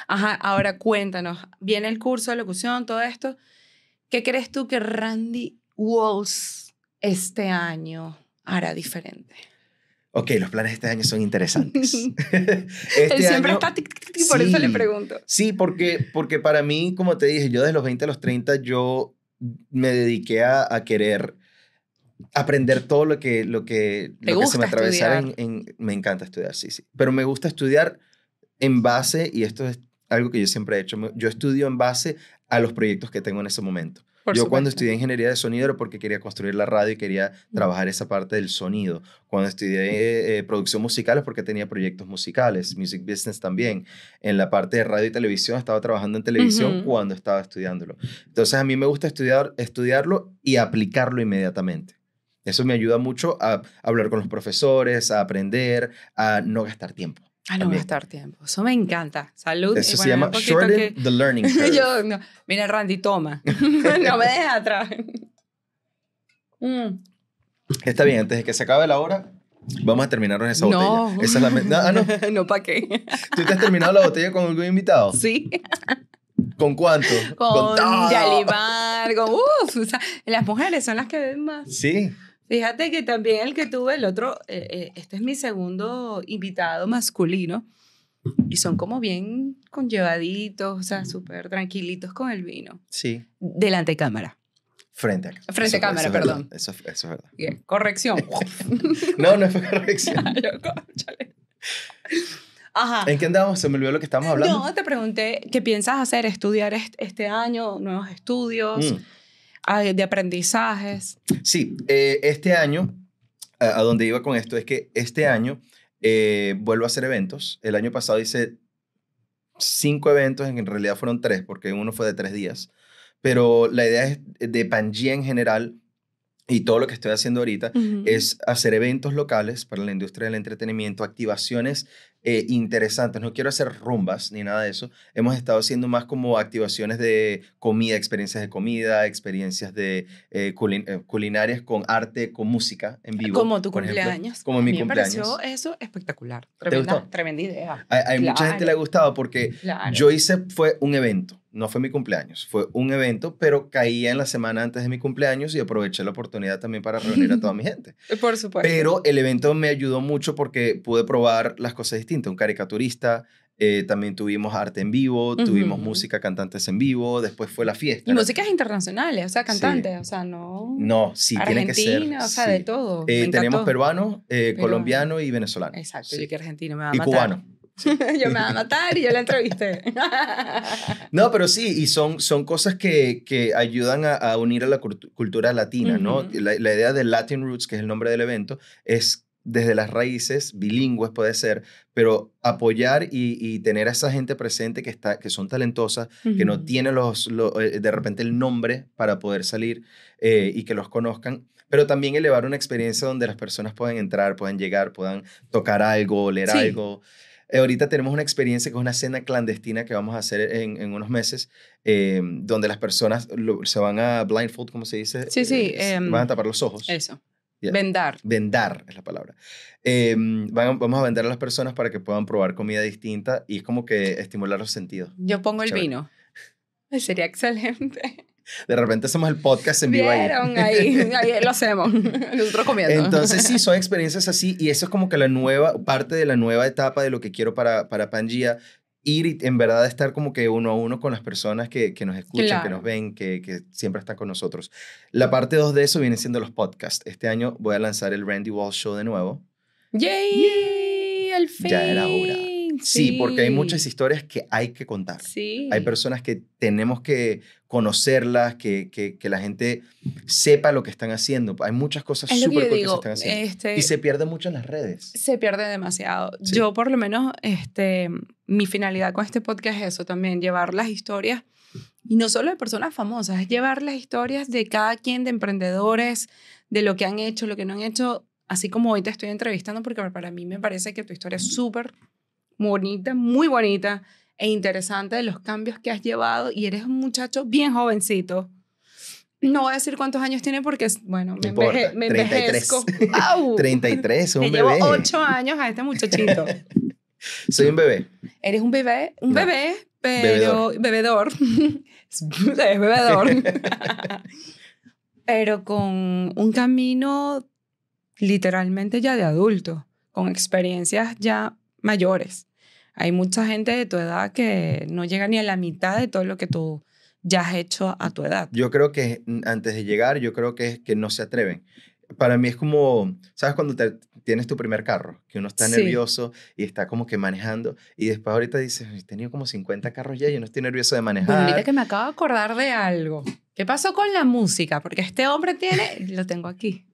Ajá, ahora cuéntanos, viene el curso de locución, todo esto. ¿Qué crees tú que Randy Walls este año hará diferente? Ok, los planes de este año son interesantes. Él este siempre año, está tic, tic, tic, por eso le sí. pregunto. Sí, porque, porque para mí, como te dije, yo desde los 20 a los 30, yo me dediqué a, a querer aprender todo lo que, lo que, ¿Te lo que se me atravesara. En, en- me encanta estudiar, sí, sí. Pero me gusta estudiar en base, y esto es algo que yo siempre he hecho, yo estudio en base a los proyectos que tengo en ese momento. Por yo cuando estudié ingeniería de sonido era porque quería construir la radio y quería trabajar esa parte del sonido. Cuando estudié eh, producción musical es porque tenía proyectos musicales, music business también. En la parte de radio y televisión estaba trabajando en televisión cuando estaba estudiándolo. Entonces a mí me gusta estudiar, estudiarlo y aplicarlo inmediatamente. Eso me ayuda mucho a hablar con los profesores, a aprender, a no gastar tiempo. Ah, no también. gastar tiempo. Eso me encanta. Salud. Eso Y se bueno, llama shorten que- the learning curve. Yo, no. Mira, Randy, toma. no me dejes atrás. Mm. Está bien, antes de que se acabe la hora, vamos a terminarnos esa No. botella. Esa es la me- no, ah, no. no, ¿para qué? ¿Tú te has terminado la botella con algún invitado? Sí. ¿Con cuánto? Con todo. Yalimar, con... Uf, o sea, las mujeres son las que ven más. Sí. Fíjate que también el que tuve, el otro, eh, eh, este es mi segundo invitado masculino. Y son como bien conllevaditos, o sea, súper tranquilitos con el vino. Sí. Delante de cámara. Frente a Frente a cámara, es verdad, perdón. Eso, eso es verdad. Bien, corrección. No, no fue corrección. Ajá. ¿En qué andamos? Se me olvidó lo que estábamos hablando. No, te pregunté qué piensas hacer, estudiar est- este año, nuevos estudios, Mm. Ah, de aprendizajes. Sí, eh, este año, a, donde iba con esto, es que este año eh, vuelvo a hacer eventos. El año pasado hice cinco eventos, en realidad fueron tres, porque uno fue de tres días. Pero la idea es de Pangea en general y todo lo que estoy haciendo ahorita es hacer eventos locales para la industria del entretenimiento, activaciones eh, interesantes. No quiero hacer rumbas ni nada de eso. Hemos estado haciendo más como activaciones de comida, experiencias de comida, experiencias de eh, culin- eh, culinarias con arte, con música en vivo. como tu por ejemplo. cumpleaños. como A mi mí me cumpleaños. pareció eso espectacular. Tremenda, gustó? tremenda idea. Hay mucha Claro. gente le ha gustado porque Claro. yo hice, fue un evento, no fue mi cumpleaños, fue un evento, pero caía en la semana antes de mi cumpleaños y aproveché la oportunidad también para reunir a toda mi gente. Por supuesto. Pero el evento me ayudó mucho porque pude probar las cosas distintas. Un caricaturista, eh, también tuvimos arte en vivo, tuvimos Ujú. música, cantantes en vivo, después fue la fiesta. y músicas internacionales, o sea, cantantes, o sea, no... No, sí, tiene que ser. Argentina, o sea, sí. de todo. Eh, tenemos encantó. peruano, eh, Peruano. colombiano y venezolano. Exacto, sí. yo que argentino me va a Y matar. cubano. yo me va a matar y yo la entrevisté. No, pero sí, y son, son cosas que, que ayudan a, a unir a la cultu- cultura latina, ¿no? La, la idea de Latin Roots, que es el nombre del evento, es desde las raíces, bilingües puede ser, pero apoyar y, y tener a esa gente presente que, está, que son talentosas, que no tienen los, lo- eh, de repente el nombre para poder salir eh, y que los conozcan, pero también elevar una experiencia donde las personas puedan entrar, puedan llegar, puedan tocar algo, leer Sí. algo. Eh, ahorita tenemos una experiencia que es una cena clandestina que vamos a hacer en, en unos meses, eh, donde las personas lo- se van a blindfold, ¿cómo se dice? Sí, sí, Eh, em, van a tapar los ojos. Eso. Vendar. Vendar es la palabra. Eh, van a- vamos a vender a las personas para que puedan probar comida distinta y es como que estimular los sentidos. Yo pongo el vino. Sería excelente. De repente hacemos el podcast en vivo ahí. Ahí, ahí lo hacemos. Nosotros comiendo. Entonces sí, son experiencias así y eso es como que la nueva, parte de la nueva etapa de lo que quiero para, para Pangea, ir y en verdad estar como que uno a uno con las personas que, que nos escuchan, que Claro. nos ven, que, que siempre están con nosotros. La parte 2 de eso viene siendo los podcasts. Este año voy a lanzar el Randy Walsh Show de nuevo. ¡Yay! ¡Al fin! Ya era hora. Sí, porque hay muchas historias que hay que contar. Sí. Hay personas que tenemos que conocerlas, que, que, que la gente sepa lo que están haciendo. Hay muchas cosas que súper cool que se están haciendo. Este, Y se pierde mucho en las redes. se pierde demasiado. Sí. Yo, por lo menos, este, mi finalidad con este podcast es eso también, llevar las historias Y no solo de personas famosas, es llevar las historias de cada quien, de emprendedores, de lo que han hecho, lo que no han hecho, así como hoy te estoy entrevistando, porque para mí me parece que tu historia es súper bonita, muy bonita e interesante de los cambios que has llevado y eres un muchacho bien jovencito. No voy a decir cuántos años tiene porque, bueno, me, enveje- me 33. envejezco. ¡Au! 33, un Le bebé. llevo ocho años a este muchachito. Soy un bebé. Eres un bebé, un No. bebé, pero bebedor. es bebedor. pero con un camino literalmente ya de adulto, con experiencias ya mayores. Hay mucha gente de tu edad que no llega ni a la mitad de todo lo que tú ya has hecho a tu edad. Yo creo que antes de llegar, yo creo que es que no se atreven. Para mí es como, ¿sabes cuando te- tienes tu primer carro? Que uno está Sí. nervioso y está como que manejando y después ahorita dices, he tenido como 50 carros ya y yo no estoy nervioso de manejar. ahorita que me acabo de acordar de algo. ¿Qué pasó con la música? Porque este hombre tiene, lo tengo aquí.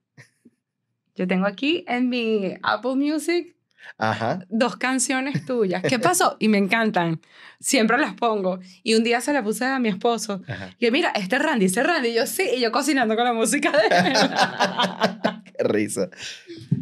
Yo tengo aquí en mi Apple Music Ajá. dos canciones tuyas. ¿Qué pasó? Y me encantan. Siempre las pongo. Y un día se la puse a mi esposo. Ajá. Y mira, este es Randy, este es Randy. Y yo, sí. Y yo cocinando con la música de él. Qué risa.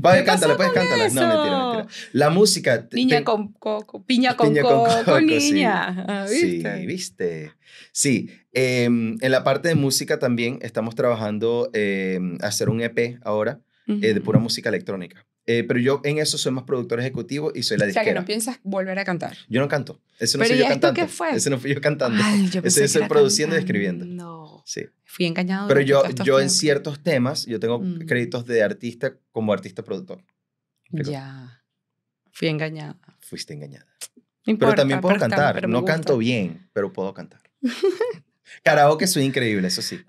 Puedes ¿Qué cántala, puedes con cántala. No, mentira, mentira. La música. Niña te- con coco. Piña con Piña con coco, coco, sí. niña. Ah, ¿Viste? Sí, viste. Sí, em, en la parte de música también estamos trabajando em, hacer un EP ahora eh, de pura música electrónica. Eh, pero yo en eso soy más productor ejecutivo y soy la O sea, que disquera. no piensas volver a cantar. Yo no canto. Eso no Pero soy ¿y yo cantando. qué fue? Eso no fui yo cantando. Ay, yo pensé yo que soy produciendo y cantando. escribiendo. No. Sí. Fui engañado. Pero yo, yo en tiempos. ciertos temas, yo tengo Mm. créditos de artista como artista productor. Pero- Ya. Fui engañada. Fuiste engañada. No Pero importa, también puedo pero está- cantar. pero me no canto bien, pero puedo cantar. karaoke soy increíble, eso sí.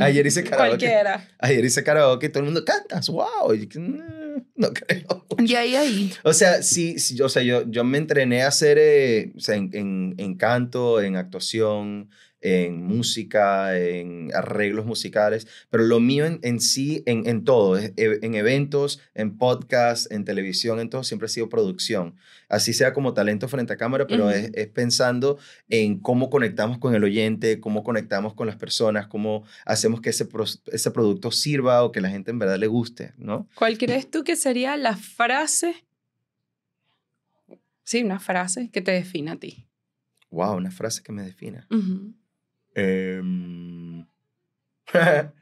Ayer hice karaoke. Cualquiera. Ayer hice karaoke y todo el mundo cantas, wow. Y "Mm, no creo. Y ahí, ahí. O sea, sí, sí, o sea, yo, yo me entrené a hacer, eh, o sea, en, en, en canto, en actuación, en música, en arreglos musicales, pero lo mío en, en sí, en, en todo, eh, en eventos, en podcast, en televisión, en todo, siempre ha sido producción. Así sea como talento frente a cámara, pero Ujú. es, es pensando en cómo conectamos con el oyente, cómo conectamos con las personas, cómo hacemos que ese, pro- ese producto sirva o que la gente en verdad le guste, ¿no? ¿Cuál crees tú que sería la frase? Sí, una frase que te defina a ti. Wow, una frase que me defina. Ujú. Em,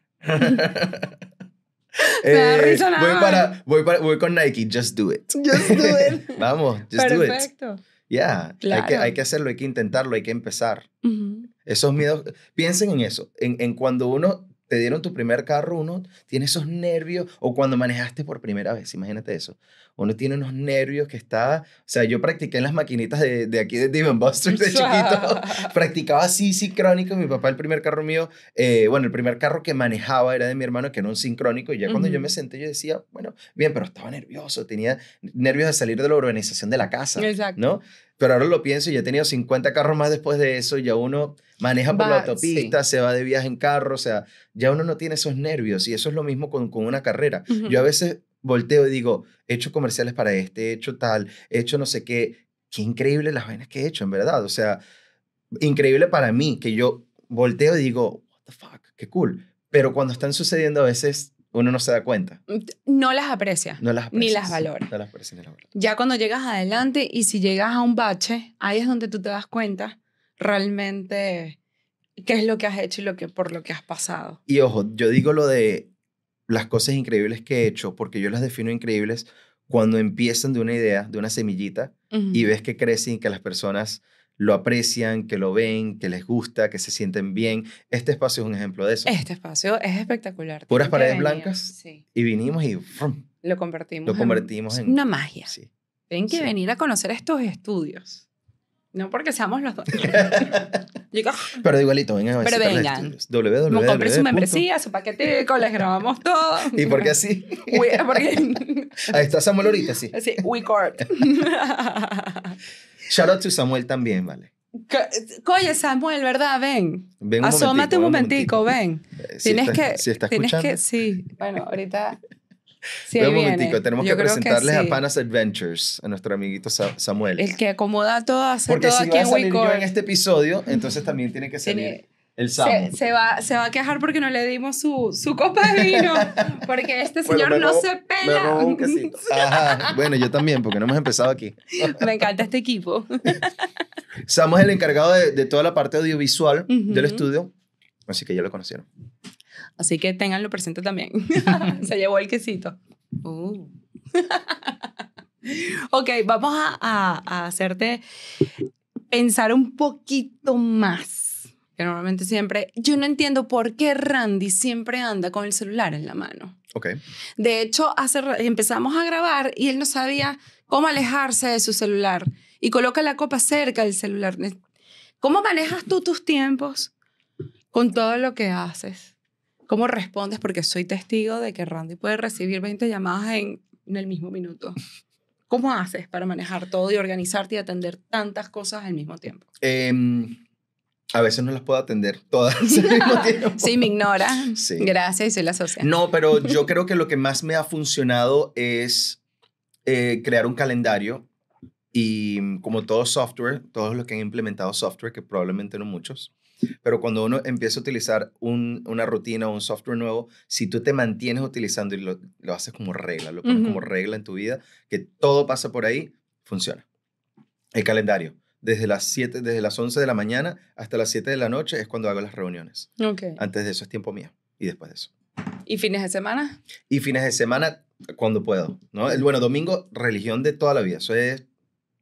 Me da Eh, risa nada voy, más. para, voy, para- voy con Nike, just do it. Just do it. Vamos, just do it. Perfecto. Yeah, hay, que, Claro. hay que hacerlo, hay que intentarlo, hay que empezar. Ujú. Esos miedos, piensen en eso, en, en cuando uno te dieron tu primer carro, uno tiene esos nervios, o cuando manejaste por primera vez, imagínate eso. Uno tiene unos nervios que está, o sea, yo practiqué en las maquinitas de, de aquí de Demon Busters de chiquito, practicaba así sincrónico. Mi papá, el primer carro mío, eh, bueno, el primer carro que manejaba era de mi hermano, que era un sincrónico. Y ya cuando yo me senté, yo decía, bueno, bien, pero estaba nervioso, tenía nervios de salir de la organización de la casa, Exacto. ¿no? Pero ahora lo pienso y ya he tenido 50 carros más después de eso. Ya uno maneja por la autopista, se va de viaje en carro, o sea, ya uno no tiene esos nervios. Y eso es lo mismo con, con una carrera. Yo a veces volteo y digo, he hecho comerciales para este, he hecho tal, he hecho no sé qué. Qué increíble las vainas que he hecho, en verdad. O sea, increíble para mí que yo volteo y digo, what the fuck, qué cool. Pero cuando están sucediendo a veces uno no se da cuenta. No las aprecia. No las Ni las aprecias, valora. No las aprecias ni las valora. Ya cuando llegas adelante y si llegas a un bache, ahí es donde tú te das cuenta realmente qué es lo que has hecho y lo que, por lo que has pasado. Y ojo, yo digo lo de las cosas increíbles que he hecho, porque yo las defino increíbles cuando empiezan de una idea, de una semillita, y ves que crecen y que las personas lo aprecian, que lo ven, que les gusta, que se sienten bien. Este espacio es un ejemplo de eso. Este espacio es espectacular. Puras paredes blancas. Sí, Y vinimos y ¡frum! lo convertimos. Lo convertimos es en- una magia. Sí. Tienen que Sí. venir a conocer estos estudios. No porque seamos los dos. Pero igualito, vengan a Pero vengan. www. como compren su membresía, su paquetico, les grabamos todo. ¿Y por qué así? We- porque, Ahí está Samuel ahorita, sí. sí, we court. Shout out to Samuel también, vale. Oye, Samuel, ¿verdad? Ven. Ven un Asómate un momentico, momentico, ven. Eh, Si Tienes está- que. Si está tienes escuchando. que. Sí. Bueno, ahorita. Sí, ven un viene. momentico, tenemos Yo que presentarles a sí. Panas Adventures, a nuestro amiguito Sa- Samuel. El que acomoda todo, hace Porque todo si aquí va a en salir yo en este episodio, entonces también tiene que salir Tiene- El se, va, se va a quejar porque no le dimos su, su copa de vino. Porque este Bueno, señor me no robó- se Me pela. robó un quesito. Ajá. Bueno, yo también, porque no hemos empezado aquí. Me encanta este equipo. Samu es el encargado de, de toda la parte audiovisual del estudio, así que ya lo conocieron. Así que ténganlo presente también. Se llevó el quesito. Uh. ok, vamos a, a- a hacerte pensar un poquito más. Que normalmente siempre, yo no entiendo por qué Randy siempre anda con el celular en la mano. Ok. De hecho, hace, empezamos a grabar y él no sabía cómo alejarse de su celular y coloca la copa cerca del celular. ¿Cómo manejas tú tus tiempos con todo lo que haces? ¿Cómo respondes? Porque soy testigo de que Randy puede recibir 20 llamadas en, en el mismo minuto. ¿Cómo haces para manejar todo y organizarte y atender tantas cosas al mismo tiempo? Em, a veces no las puedo atender todas al mismo tiempo. Sí, me ignora. Sí. Gracias y soy la socia. No, pero yo creo que lo que más me ha funcionado es eh, crear un calendario y mm, como todo software, todos los que han implementado software, que probablemente no muchos, pero cuando uno empieza a utilizar un- una rutina o un software nuevo, si tú te mantienes utilizando y lo, lo haces como regla, lo pones como regla en tu vida, que todo pasa por ahí, funciona. El calendario. Desde las, 7, desde las 11 de la mañana hasta las 7 de la noche es cuando hago las reuniones. Ok. Antes de eso es tiempo mío y después de eso. ¿Y fines de semana? Y fines de semana, cuando puedo, ¿no? El, bueno, domingo, religión de toda la vida. Eso es,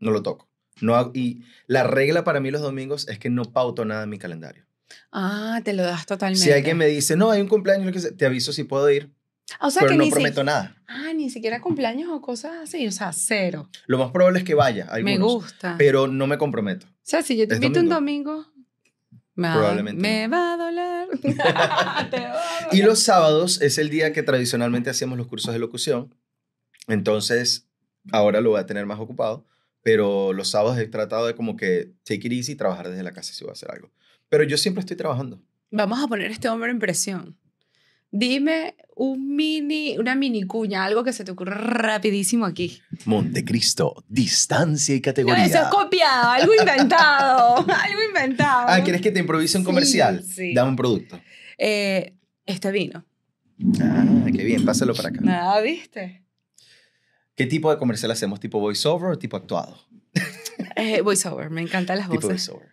no lo toco. No hago- y la regla para mí los domingos es que no pauto nada en mi calendario. Ah, te lo das totalmente. Si alguien me dice, no, hay un cumpleaños, te aviso si puedo ir, O sea pero que no ni si- prometo nada. Ah, ni siquiera cumpleaños o cosas así, o sea, cero. Lo más probable es que vaya, algunos, me gusta. pero no me comprometo. o sea, si yo te es invito un domingo, me, Probablemente me va a doler. Y los sábados es el día que tradicionalmente hacíamos los cursos de locución. Entonces, ahora lo voy a tener más ocupado, pero los sábados he tratado de como que take it easy y trabajar desde la casa si voy a hacer algo. Pero yo siempre estoy trabajando. Vamos a poner a este hombre en presión. Dime un mini, una mini cuña, algo que se te ocurra rapidísimo aquí. Montecristo, distancia y No, categoría. eso es copiado, algo inventado, algo inventado. Ah, ¿quieres que te improvise un Sí, comercial? sí. Dame un producto. Eh, este vino. Ah, qué bien, pásalo para acá. Nada, ¿viste? ¿Qué tipo de comercial hacemos? ¿Tipo voiceover o tipo actuado? Eh, voiceover, me encantan las Tipo voces. voiceover.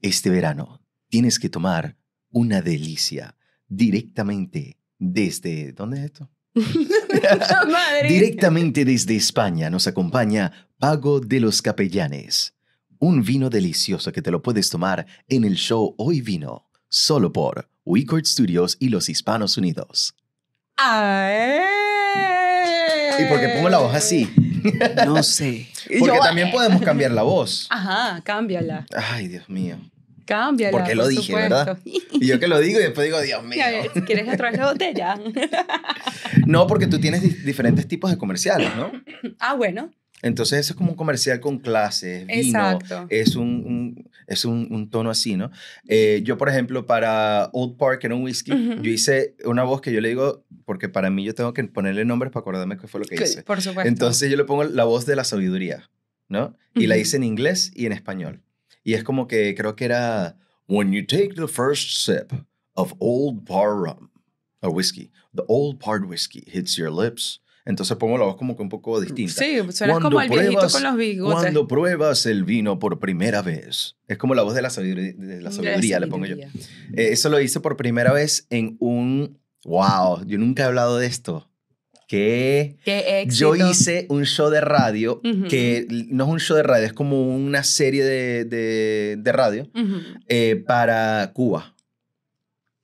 Este verano tienes que tomar una delicia directamente desde... ¿Dónde es esto? Madre. Directamente desde España nos acompaña Pago de los Capellanes. Un vino delicioso que te lo puedes tomar en el show Hoy Vino, solo por Wicord Studios y los Hispanos Unidos. Ay. ¿Y por qué pongo la voz así? No sé. Porque también podemos cambiar la voz. Ajá, cámbiala. Ay, Dios mío. Cámbiala. Porque lo por dije, ¿verdad? supuesto. Y yo que lo digo y después digo, Dios mío. Quieres otra vez la botella. No, porque tú tienes di- diferentes tipos de comerciales, ¿no? Ah, bueno. Entonces eso es como un comercial con clases, vino, Exacto. es un, un- es un, un tono así, ¿no? Eh, yo, por ejemplo, para Old Park, que era un whisky, Ujú. yo hice una voz que yo le digo, porque para mí yo tengo que ponerle nombres para acordarme qué fue lo que hice. Por supuesto. Entonces yo le pongo la voz de la sabiduría, ¿no? Y la Ujú. hice en inglés y en español. Y es como que creo que era, when you take the first sip of Old Park rum, or whiskey, the Old Park whiskey hits your lips. Entonces pongo la voz como que un poco distinta. Sí, Cuando como el viejito pruebas- con los bigotes. Cuando pruebas el vino por primera vez. Es como la voz de la sabiduría, de la sabiduría le pongo yo. Eh, eso lo hice por primera vez en un... ¡Wow! Yo nunca he hablado de esto. Qué éxito. yo hice un show de radio que no es un show de radio, es como una serie de, de- de radio eh, para Cuba.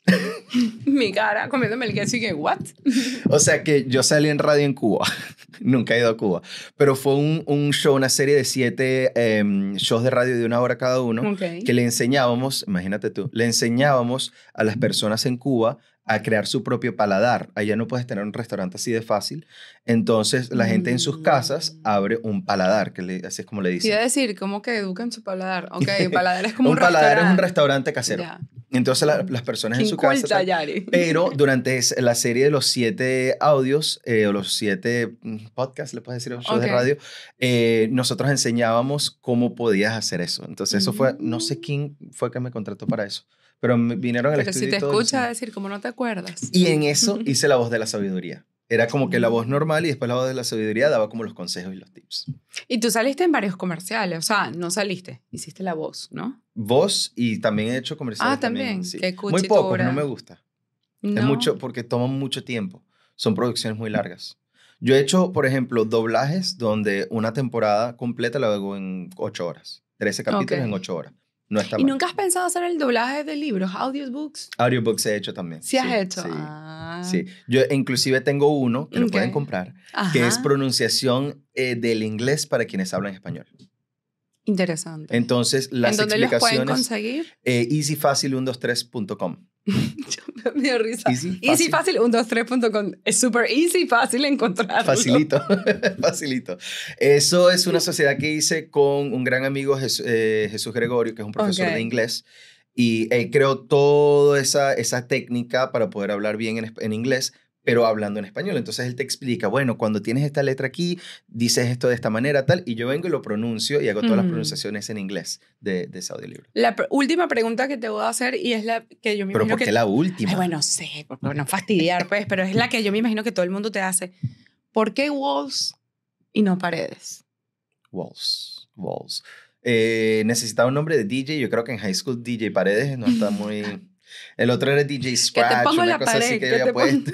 Mi cara comiéndome el queso y que, ¿what? O sea que yo salí en radio en Cuba. Nunca he ido a Cuba. Pero fue un, un show, una serie de siete em, shows de radio de una hora cada uno. Que le enseñábamos, imagínate tú, le enseñábamos a las personas en Cuba a crear su propio paladar. Allá no puedes tener un restaurante así de fácil. Entonces, la gente en sus casas Mm. abre un paladar, que le- así es como le dicen. a decir, ¿cómo que educan su paladar? Ok, paladar es como un un, paladar es un restaurante. casero. Entonces, la- las personas en su casa... tal, pero durante la serie de los siete audios, eh, o los siete mm, podcasts, le puedes decir, o shows de radio, eh, nosotros enseñábamos cómo podías hacer eso. Entonces, eso fue, no sé Mm. quién fue que me contrató para eso, Pero vinieron al Pero estudio si te y todo, escucha y- decir, como no te acuerdas. Y en eso hice la voz de la sabiduría. Era como que la voz normal y después la voz de la sabiduría daba como los consejos y los tips. Y tú saliste en varios comerciales, o sea, no saliste, hiciste la voz, ¿no? Voz y también he hecho comerciales. Ah, también. sí. Qué Muy poco, cuchitura. no me gusta. Es No. mucho porque toman mucho tiempo. Son producciones muy largas. Yo he hecho, por ejemplo, doblajes donde una temporada completa la hago en ocho horas. 13 capítulos Ok. en ocho horas. No está ¿Y mal. nunca has pensado hacer el doblaje de libros, audiobooks? Audiobooks he hecho también. Sí, has hecho. Sí. Ah. sí. Yo inclusive tengo uno que lo pueden comprar, que es Ajá. pronunciación eh, del inglés para quienes hablan español. Interesante. Entonces, las ¿En dónde los pueden explicaciones, conseguir? eh, easyfacil123.com. Me dio risa. Easy, Easy fácil. fácil, 123.com. Es súper easy, fácil encontrarlo. Facilito, facilito. Eso es una sociedad que hice con un gran amigo Jes- eh, Jesús Gregorio, que es un profesor Ok. de inglés, y él creó toda esa, esa técnica para poder hablar bien en, en inglés, pero hablando en español. Entonces él te explica, bueno, cuando tienes esta letra aquí, dices esto de esta manera, tal, y yo vengo y lo pronuncio y hago todas las pronunciaciones en inglés de, de ese audiolibro. La pr- última pregunta que te voy a hacer y es la que yo me Pero imagino ¿por qué que... la última? Ay, bueno, sé, por por no fastidiar, pues, pero es la que yo me imagino que todo el mundo te hace. ¿Por qué walls y no paredes? Walls, Walls. Eh, necesitaba un nombre de DJ. Yo creo que en high school DJ Paredes no está muy. El otro era DJ Scratch, pongo una la cosa pared, así que que había puesto.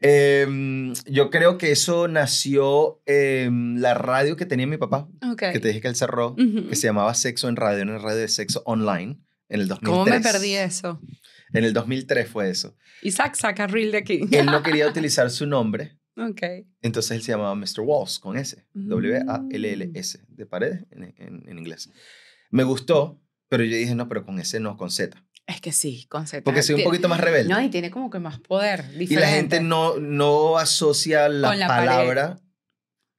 Em, yo creo que eso nació en la radio que tenía mi papá, Ok. que te dije que él cerró, que se llamaba Sexo en Radio, una radio de sexo online, en el 2003. ¿Cómo me perdí eso? En el 2003 fue eso. Isaac saca reel de aquí. Él no quería utilizar su nombre, ok. Entonces él se llamaba Mr. Walls con S. Mm. W-A-L-L-S. De paredes en, en- en inglés. Me gustó, pero yo dije, no, pero con S no, con Z. Es que sí, con Z. Porque soy un poquito más rebelde. No, y tiene como que más poder. y Diferente. la gente no, no asocia la, la pared. palabra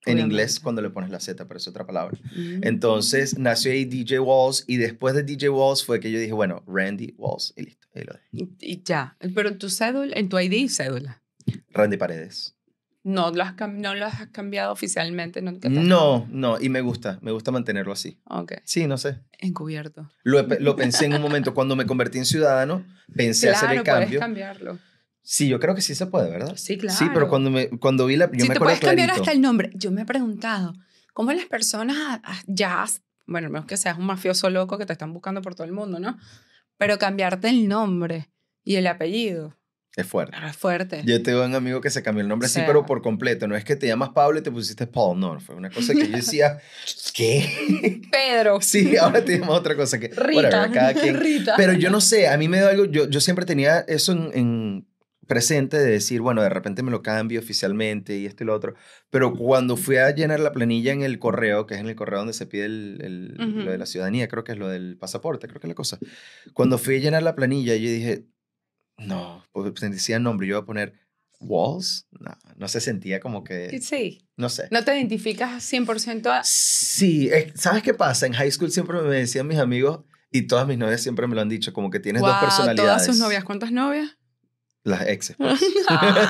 en Obviamente. inglés cuando le pones la Z, pero es otra palabra. Mm. Entonces nació ahí DJ Walls y después de DJ Walls fue que yo dije, bueno, Randy Walls y listo. Ahí lo dejé. Y, y ya. Pero en tu cédula, en tu ID, cédula. Randy Paredes. No lo has, no lo has cambiado oficialmente. No, ¿Qué te- No, no, y me gusta, me gusta mantenerlo así. Ok. Sí, no sé. Encubierto. Lo, lo pensé en un momento. Cuando me convertí en ciudadano, pensé hacer Claro, el puedes cambio. cambiarlo. Sí, yo creo que sí se puede, ¿verdad? Sí, claro. Sí, pero cuando, me, cuando vi la... Yo si me te puedes cambiar clarito. hasta el nombre. Yo me he preguntado, ¿cómo las personas ya, bueno, menos que seas un mafioso loco que te están buscando por todo el mundo, ¿no? Pero cambiarte el nombre y el apellido, Es fuerte. ah, es fuerte. Yo tengo un amigo que se cambió el nombre así, Sí. pero por completo. No es que te llamas Pablo y te pusiste Paul. No, fue una cosa que yo decía, ¿qué? Pedro. Sí, ahora te llamas otra cosa que... Rita. whatever, cada quien. Rita. Pero yo no sé, a mí me da algo... Yo, yo siempre tenía eso en, en presente de decir, bueno, de repente me lo cambio oficialmente y esto y lo otro. Pero cuando fui a llenar la planilla en el correo, que es en el correo donde se pide el, el- lo de la ciudadanía, creo que es lo del pasaporte, creo que es la cosa. Cuando fui a llenar la planilla, yo dije, no, pues decía nombre, yo iba a poner Walls. No, no se sentía como que, Sí. no sé. No te identificas 100% a... Sí, es- ¿sabes qué pasa? En high school siempre me decían mis amigos y todas mis novias siempre me lo han dicho, como que tienes dos personalidades. Todas sus novias. ¿Cuántas novias? Las exes. pues.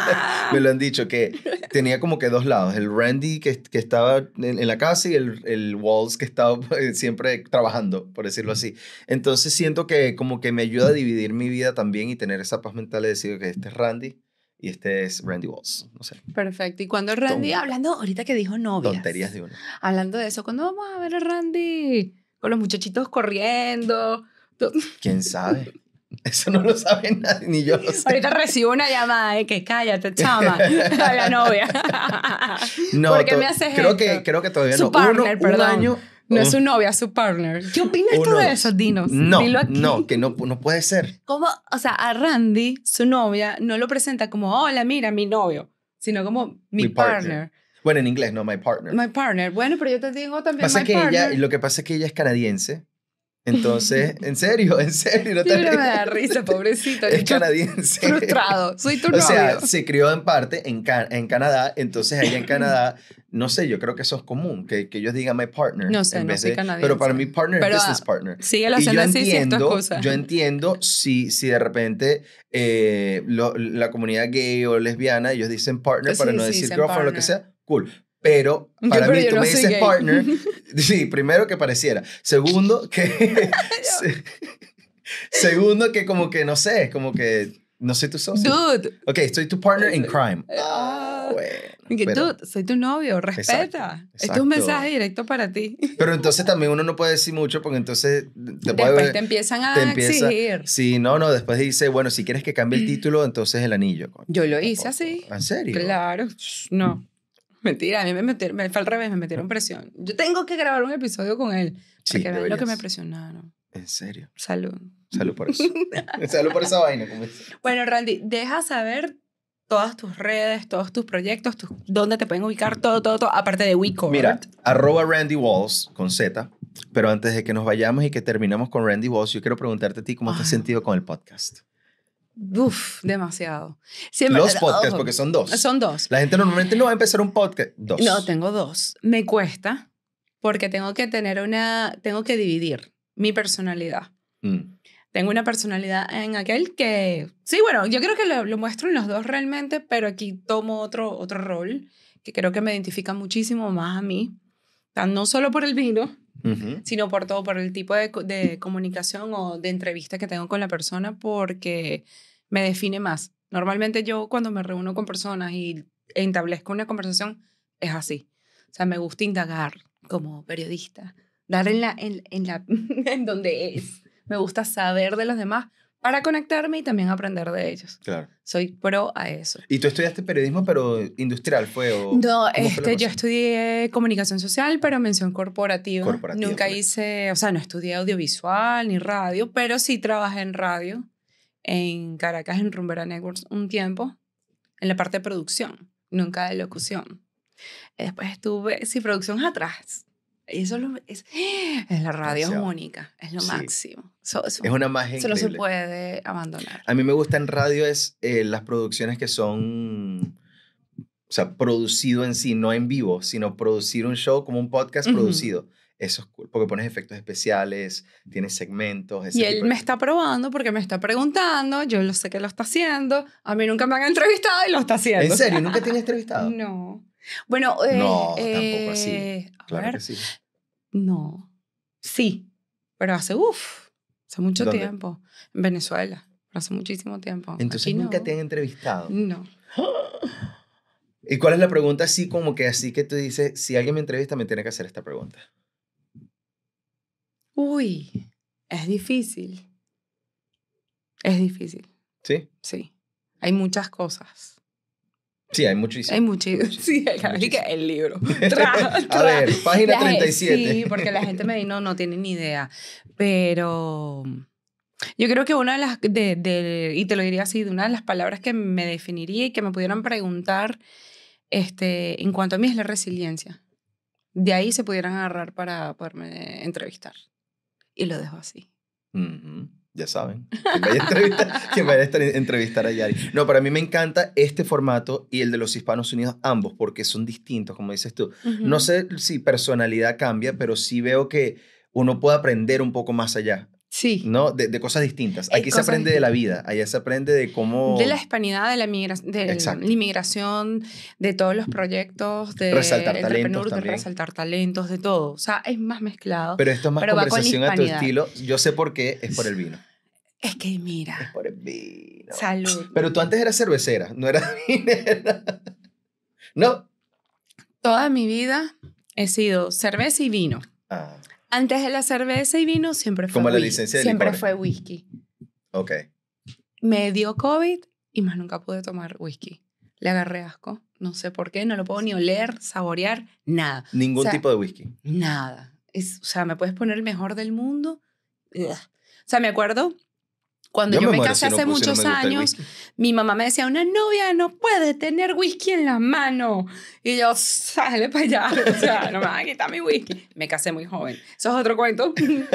me lo han dicho, que tenía como que dos lados. El Randy que, que estaba en, en la casa y el, el Walls que estaba eh, siempre trabajando, por decirlo así. Entonces siento que como que me ayuda a dividir mi vida también y tener esa paz mental de decir que este es Randy y este es Randy Walls. No sé, Perfecto. Y cuando Randy, Ton- hablando, ahorita que dijo novias. tonterías de uno. Hablando de eso, ¿cuándo vamos a ver a Randy? Con los muchachitos corriendo. ¿Quién sabe? Eso no lo sabe nadie, ni yo lo sé. Ahorita recibo una llamada de que cállate, chama, a la novia. No, ¿Por qué me haces creo esto? Que, creo que todavía Su no. partner, Uno- un año- No es su novia, es su partner. ¿Qué opinas tú de eso? Dinos. No, Dilo aquí. no, que no, no puede ser. ¿Cómo? O sea, a Randy, su novia, no lo presenta como, hola, mira, mi novio, sino como mi, Mi partner. partner. Bueno, en inglés, no, my partner. My partner. Bueno, pero yo te digo también pasa my que partner. ella, lo que pasa es que ella es canadiense. Entonces, en serio, en serio, no te Siempre me da risa, pobrecito. Es canadiense. Frustrado. Soy tu O novio. sea, se crió en parte en, Ca- en Canadá, entonces allá en Canadá, no sé, yo creo que eso es común, que, que ellos digan my partner. No sé, en no vez soy de- canadiense. Pero para mí partner Pero, es ah, business partner. Sigue la Y yo si entiendo, yo entiendo si, si de repente eh, lo- la comunidad gay o lesbiana, ellos dicen partner para Sí, no sí, decir girlfriend o lo que sea, cool. Pero para pero mí, tú no me dices gay. partner. Sí, primero que pareciera. Segundo, que. Segundo, que como que no sé, como que no soy tu socio. Dude. Ok, soy tu partner in crime. Ah. Ah, bueno. Que pero- dude, soy tu novio, respeta. Exacto, Este es un mensaje directo para ti. Pero entonces también uno no puede decir mucho porque entonces te puede Después te empiezan a te empieza- exigir. Sí, no, no, después dice, bueno, si quieres que cambie el título, entonces el anillo. Yo lo hice así. ¿En serio? Claro. No. Mentira, a mí me metieron, me fue al revés, me metieron presión. Yo tengo que grabar un episodio con él. Sí, Porque vean lo que me presionaron. En serio. Salud. Salud por eso. Salud por esa vaina. como dice. Bueno, Randy, deja saber todas tus redes, todos tus proyectos, tus, dónde te pueden ubicar, todo, todo, todo, aparte de WeCord. Mira, arroba Randy Walls con Z. Pero antes de que nos vayamos y que terminemos con Randy Walls, yo quiero preguntarte a ti cómo te has Ah. sentido con el podcast. Uf, demasiado. Siempre- Los podcasts, ojo, porque son dos. Son dos. La gente normalmente no va a empezar un podcast. Dos. No, tengo dos. Me cuesta porque tengo que tener una, tengo que dividir mi personalidad. Mm, Tengo una personalidad en aquel que, sí, bueno, yo creo que lo, lo muestro en los dos realmente, pero aquí tomo otro, otro rol que creo que me identifica muchísimo más a mí, no solo por el vino, ujú. sino por todo, por el tipo de, de comunicación o de entrevista que tengo con la persona, porque me define más. Normalmente yo cuando me reúno con personas y establezco una conversación, es así. O sea, me gusta indagar como periodista, dar en, la, en, en, la, en donde es. Me gusta saber de los demás para conectarme y también aprender de ellos. Claro. Soy pro a eso. Y tú estudiaste periodismo, pero industrial fue o No, ¿cómo fue la este, yo estudié comunicación social, pero mención corporativa. Corporativa, Nunca hice, o sea, no estudié audiovisual ni radio, pero sí trabajé en radio en Caracas, en Rumbera Networks, un tiempo, en la parte de producción, nunca de locución. Y después estuve, sí, producción atrás. Y eso lo- es, es la radio Demasiado. única, es lo Sí. máximo. Eso, eso- es una magia eso no se puede abandonar. A mí me gusta en radio es eh, las producciones que son, o sea, producido en sí, no en vivo, sino producir un show como un podcast producido. Eso es cool, porque pones efectos especiales, tienes segmentos. ese Y él me está probando porque me está preguntando, yo lo sé que lo está haciendo, a mí nunca me han entrevistado y lo está haciendo. ¿En serio? ¿Nunca te han entrevistado? No. Bueno, eh, No, tampoco así. eh, A Claro ver, que sí. no. Sí, pero hace, uff, hace mucho ¿Dónde? tiempo. En Venezuela, hace muchísimo tiempo. Entonces Aquí nunca no. te han entrevistado. No. ¿Y cuál es la pregunta así como que así que tú dices, si alguien me entrevista me tiene que hacer esta pregunta? Uy, es difícil. Es difícil, ¿Sí? sí. Hay muchas cosas. Sí, hay muchísimo. Hay muchísimo. Sí, hay que el libro. Tra, A ver, página La gen- 37. Sí, porque la gente me dice, no, no tiene ni idea. Pero yo creo que una de las, de, de- y te lo diría así, de una de las palabras que me definiría y que me pudieran preguntar este, en cuanto a mí es la resiliencia. De ahí se pudieran agarrar para poderme entrevistar. Y lo dejo así. Ya saben. Quien vaya, a entrevistar, quien vaya a entrevistar a Yari. No, para mí me encanta este formato y el de los Hispanos Unidos, ambos, porque son distintos, como dices tú. No Ujú. sé si personalidad cambia, pero sí veo que uno puede aprender un poco más allá, Sí. ¿no? De, de cosas distintas. Eh, Aquí se aprende de la vida, allá se aprende de cómo... De la hispanidad, de la, migra de Exacto. la inmigración, de todos los proyectos, de Resaltar talentos entrepreneur, de también. resaltar talentos, de todo. O sea, es más mezclado. Pero esto es más con conversación a tu estilo. Yo sé por qué, es por el vino. es que Es mira, por el vino. salud. Pero tú antes eras cervecera, no eras vinera. ¿No? Toda mi vida he sido cerveza y vino. Ah, Antes de la cerveza y vino siempre fue Como la licencia de Siempre fue whisky. ok. Me dio COVID y más nunca pude tomar whisky. Le agarré asco. No sé por qué, no lo puedo ni oler, saborear, nada. Ningún O sea, tipo de whisky. Nada. Es, o sea, me puedes poner el mejor del mundo. Ugh. O sea, me acuerdo cuando yo, me, muero casé si hace no muchos me años, mi mamá me decía, una novia no puede tener whisky en la mano. Y yo, sale para allá. O sea, no me van a quitar mi whisky. Me casé muy joven. Eso es otro cuento.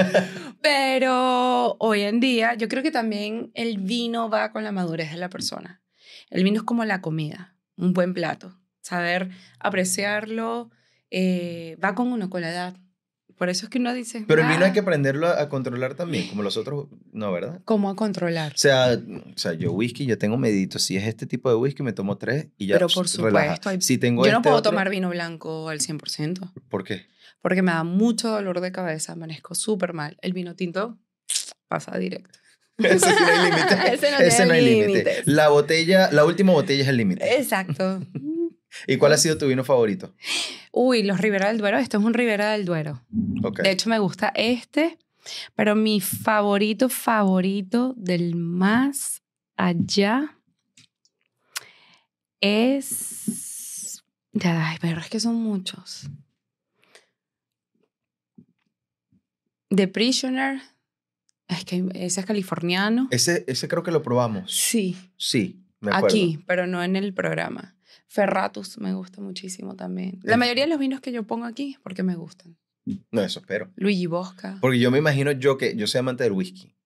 Pero hoy en día, yo creo que también el vino va con la madurez de la persona. El vino es como la comida, un buen plato. Saber apreciarlo eh, va con uno, con la edad. Por eso es que uno dice. Pero el vino hay "Ah, que aprenderlo a, a controlar también, como los otros, no, ¿verdad? ¿Cómo a controlar? O sea, o sea, yo whisky, yo tengo medito. Si es este tipo de whisky, me tomo tres y ya. Pero por supuesto, hay- Si tengo Yo no este puedo otro- tomar vino blanco al 100% ¿Por qué? porque me da mucho dolor de cabeza, amanezco súper mal. El vino tinto pasa directo. Ese no hay límite. Ese no Ese no hay límite. La botella, la última botella es el límite. Exacto. ¿Y cuál ha sido tu vino favorito? Uy, los Ribera del Duero. Este es un Ribera del Duero. De hecho, me gusta este, pero mi favorito, favorito del más allá es. Ay, pero es que son muchos. The Prisoner. Es que ese es californiano. Ese, ese creo que lo probamos. Sí, Sí, me acuerdo. aquí, pero no en el programa. Ferratus me gusta muchísimo también. La mayoría de los vinos que yo pongo aquí es porque me gustan. No, eso espero. Luigi Bosca. Porque yo me imagino yo que yo soy amante del whisky.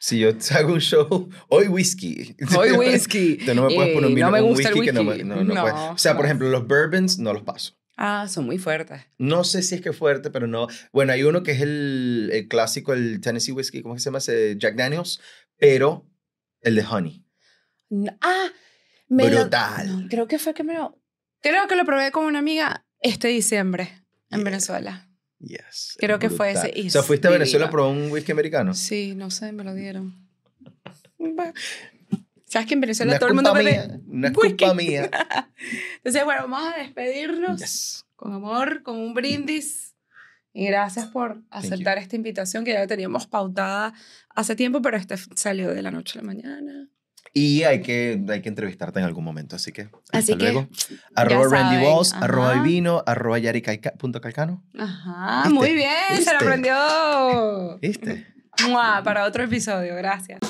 Si yo hago un show, hoy whisky. Hoy whisky. Tú no me puedes poner un Eh, vino no me un gusta el whisky que no, me- whisky. no, no No. O sea, por ejemplo, los bourbons no los paso. Ah, son muy fuertes. No sé si es que fuerte, pero no. Bueno, hay uno que es el, el clásico, el Tennessee Whiskey, ¿cómo se llama? Ese Jack Daniels, pero el de Honey. Ah, me lo- Brutal. no, creo que fue que me lo. Creo que lo probé con una amiga este diciembre en Yeah. Venezuela. Yes. Creo que fue ese, O sea, fuiste a Venezuela a probar un whisky americano. Sí, no sé, me lo dieron. ¿Sabes que en No Venezuela es todo el mundo mía. No es culpa mía. Entonces, bueno, vamos a despedirnos Yes. con amor, con un brindis. Y gracias por aceptar esta invitación que ya teníamos pautada hace tiempo, pero este salió de la noche a la mañana. Y hay que, hay que entrevistarte en algún momento, así que Así hasta que, luego. Arroba Randy Walls, arroba. Vivino, arroba yaricalcano. Ajá, ¿Viste? muy bien, se lo aprendió. ¿Viste? Mua, Para otro episodio, gracias.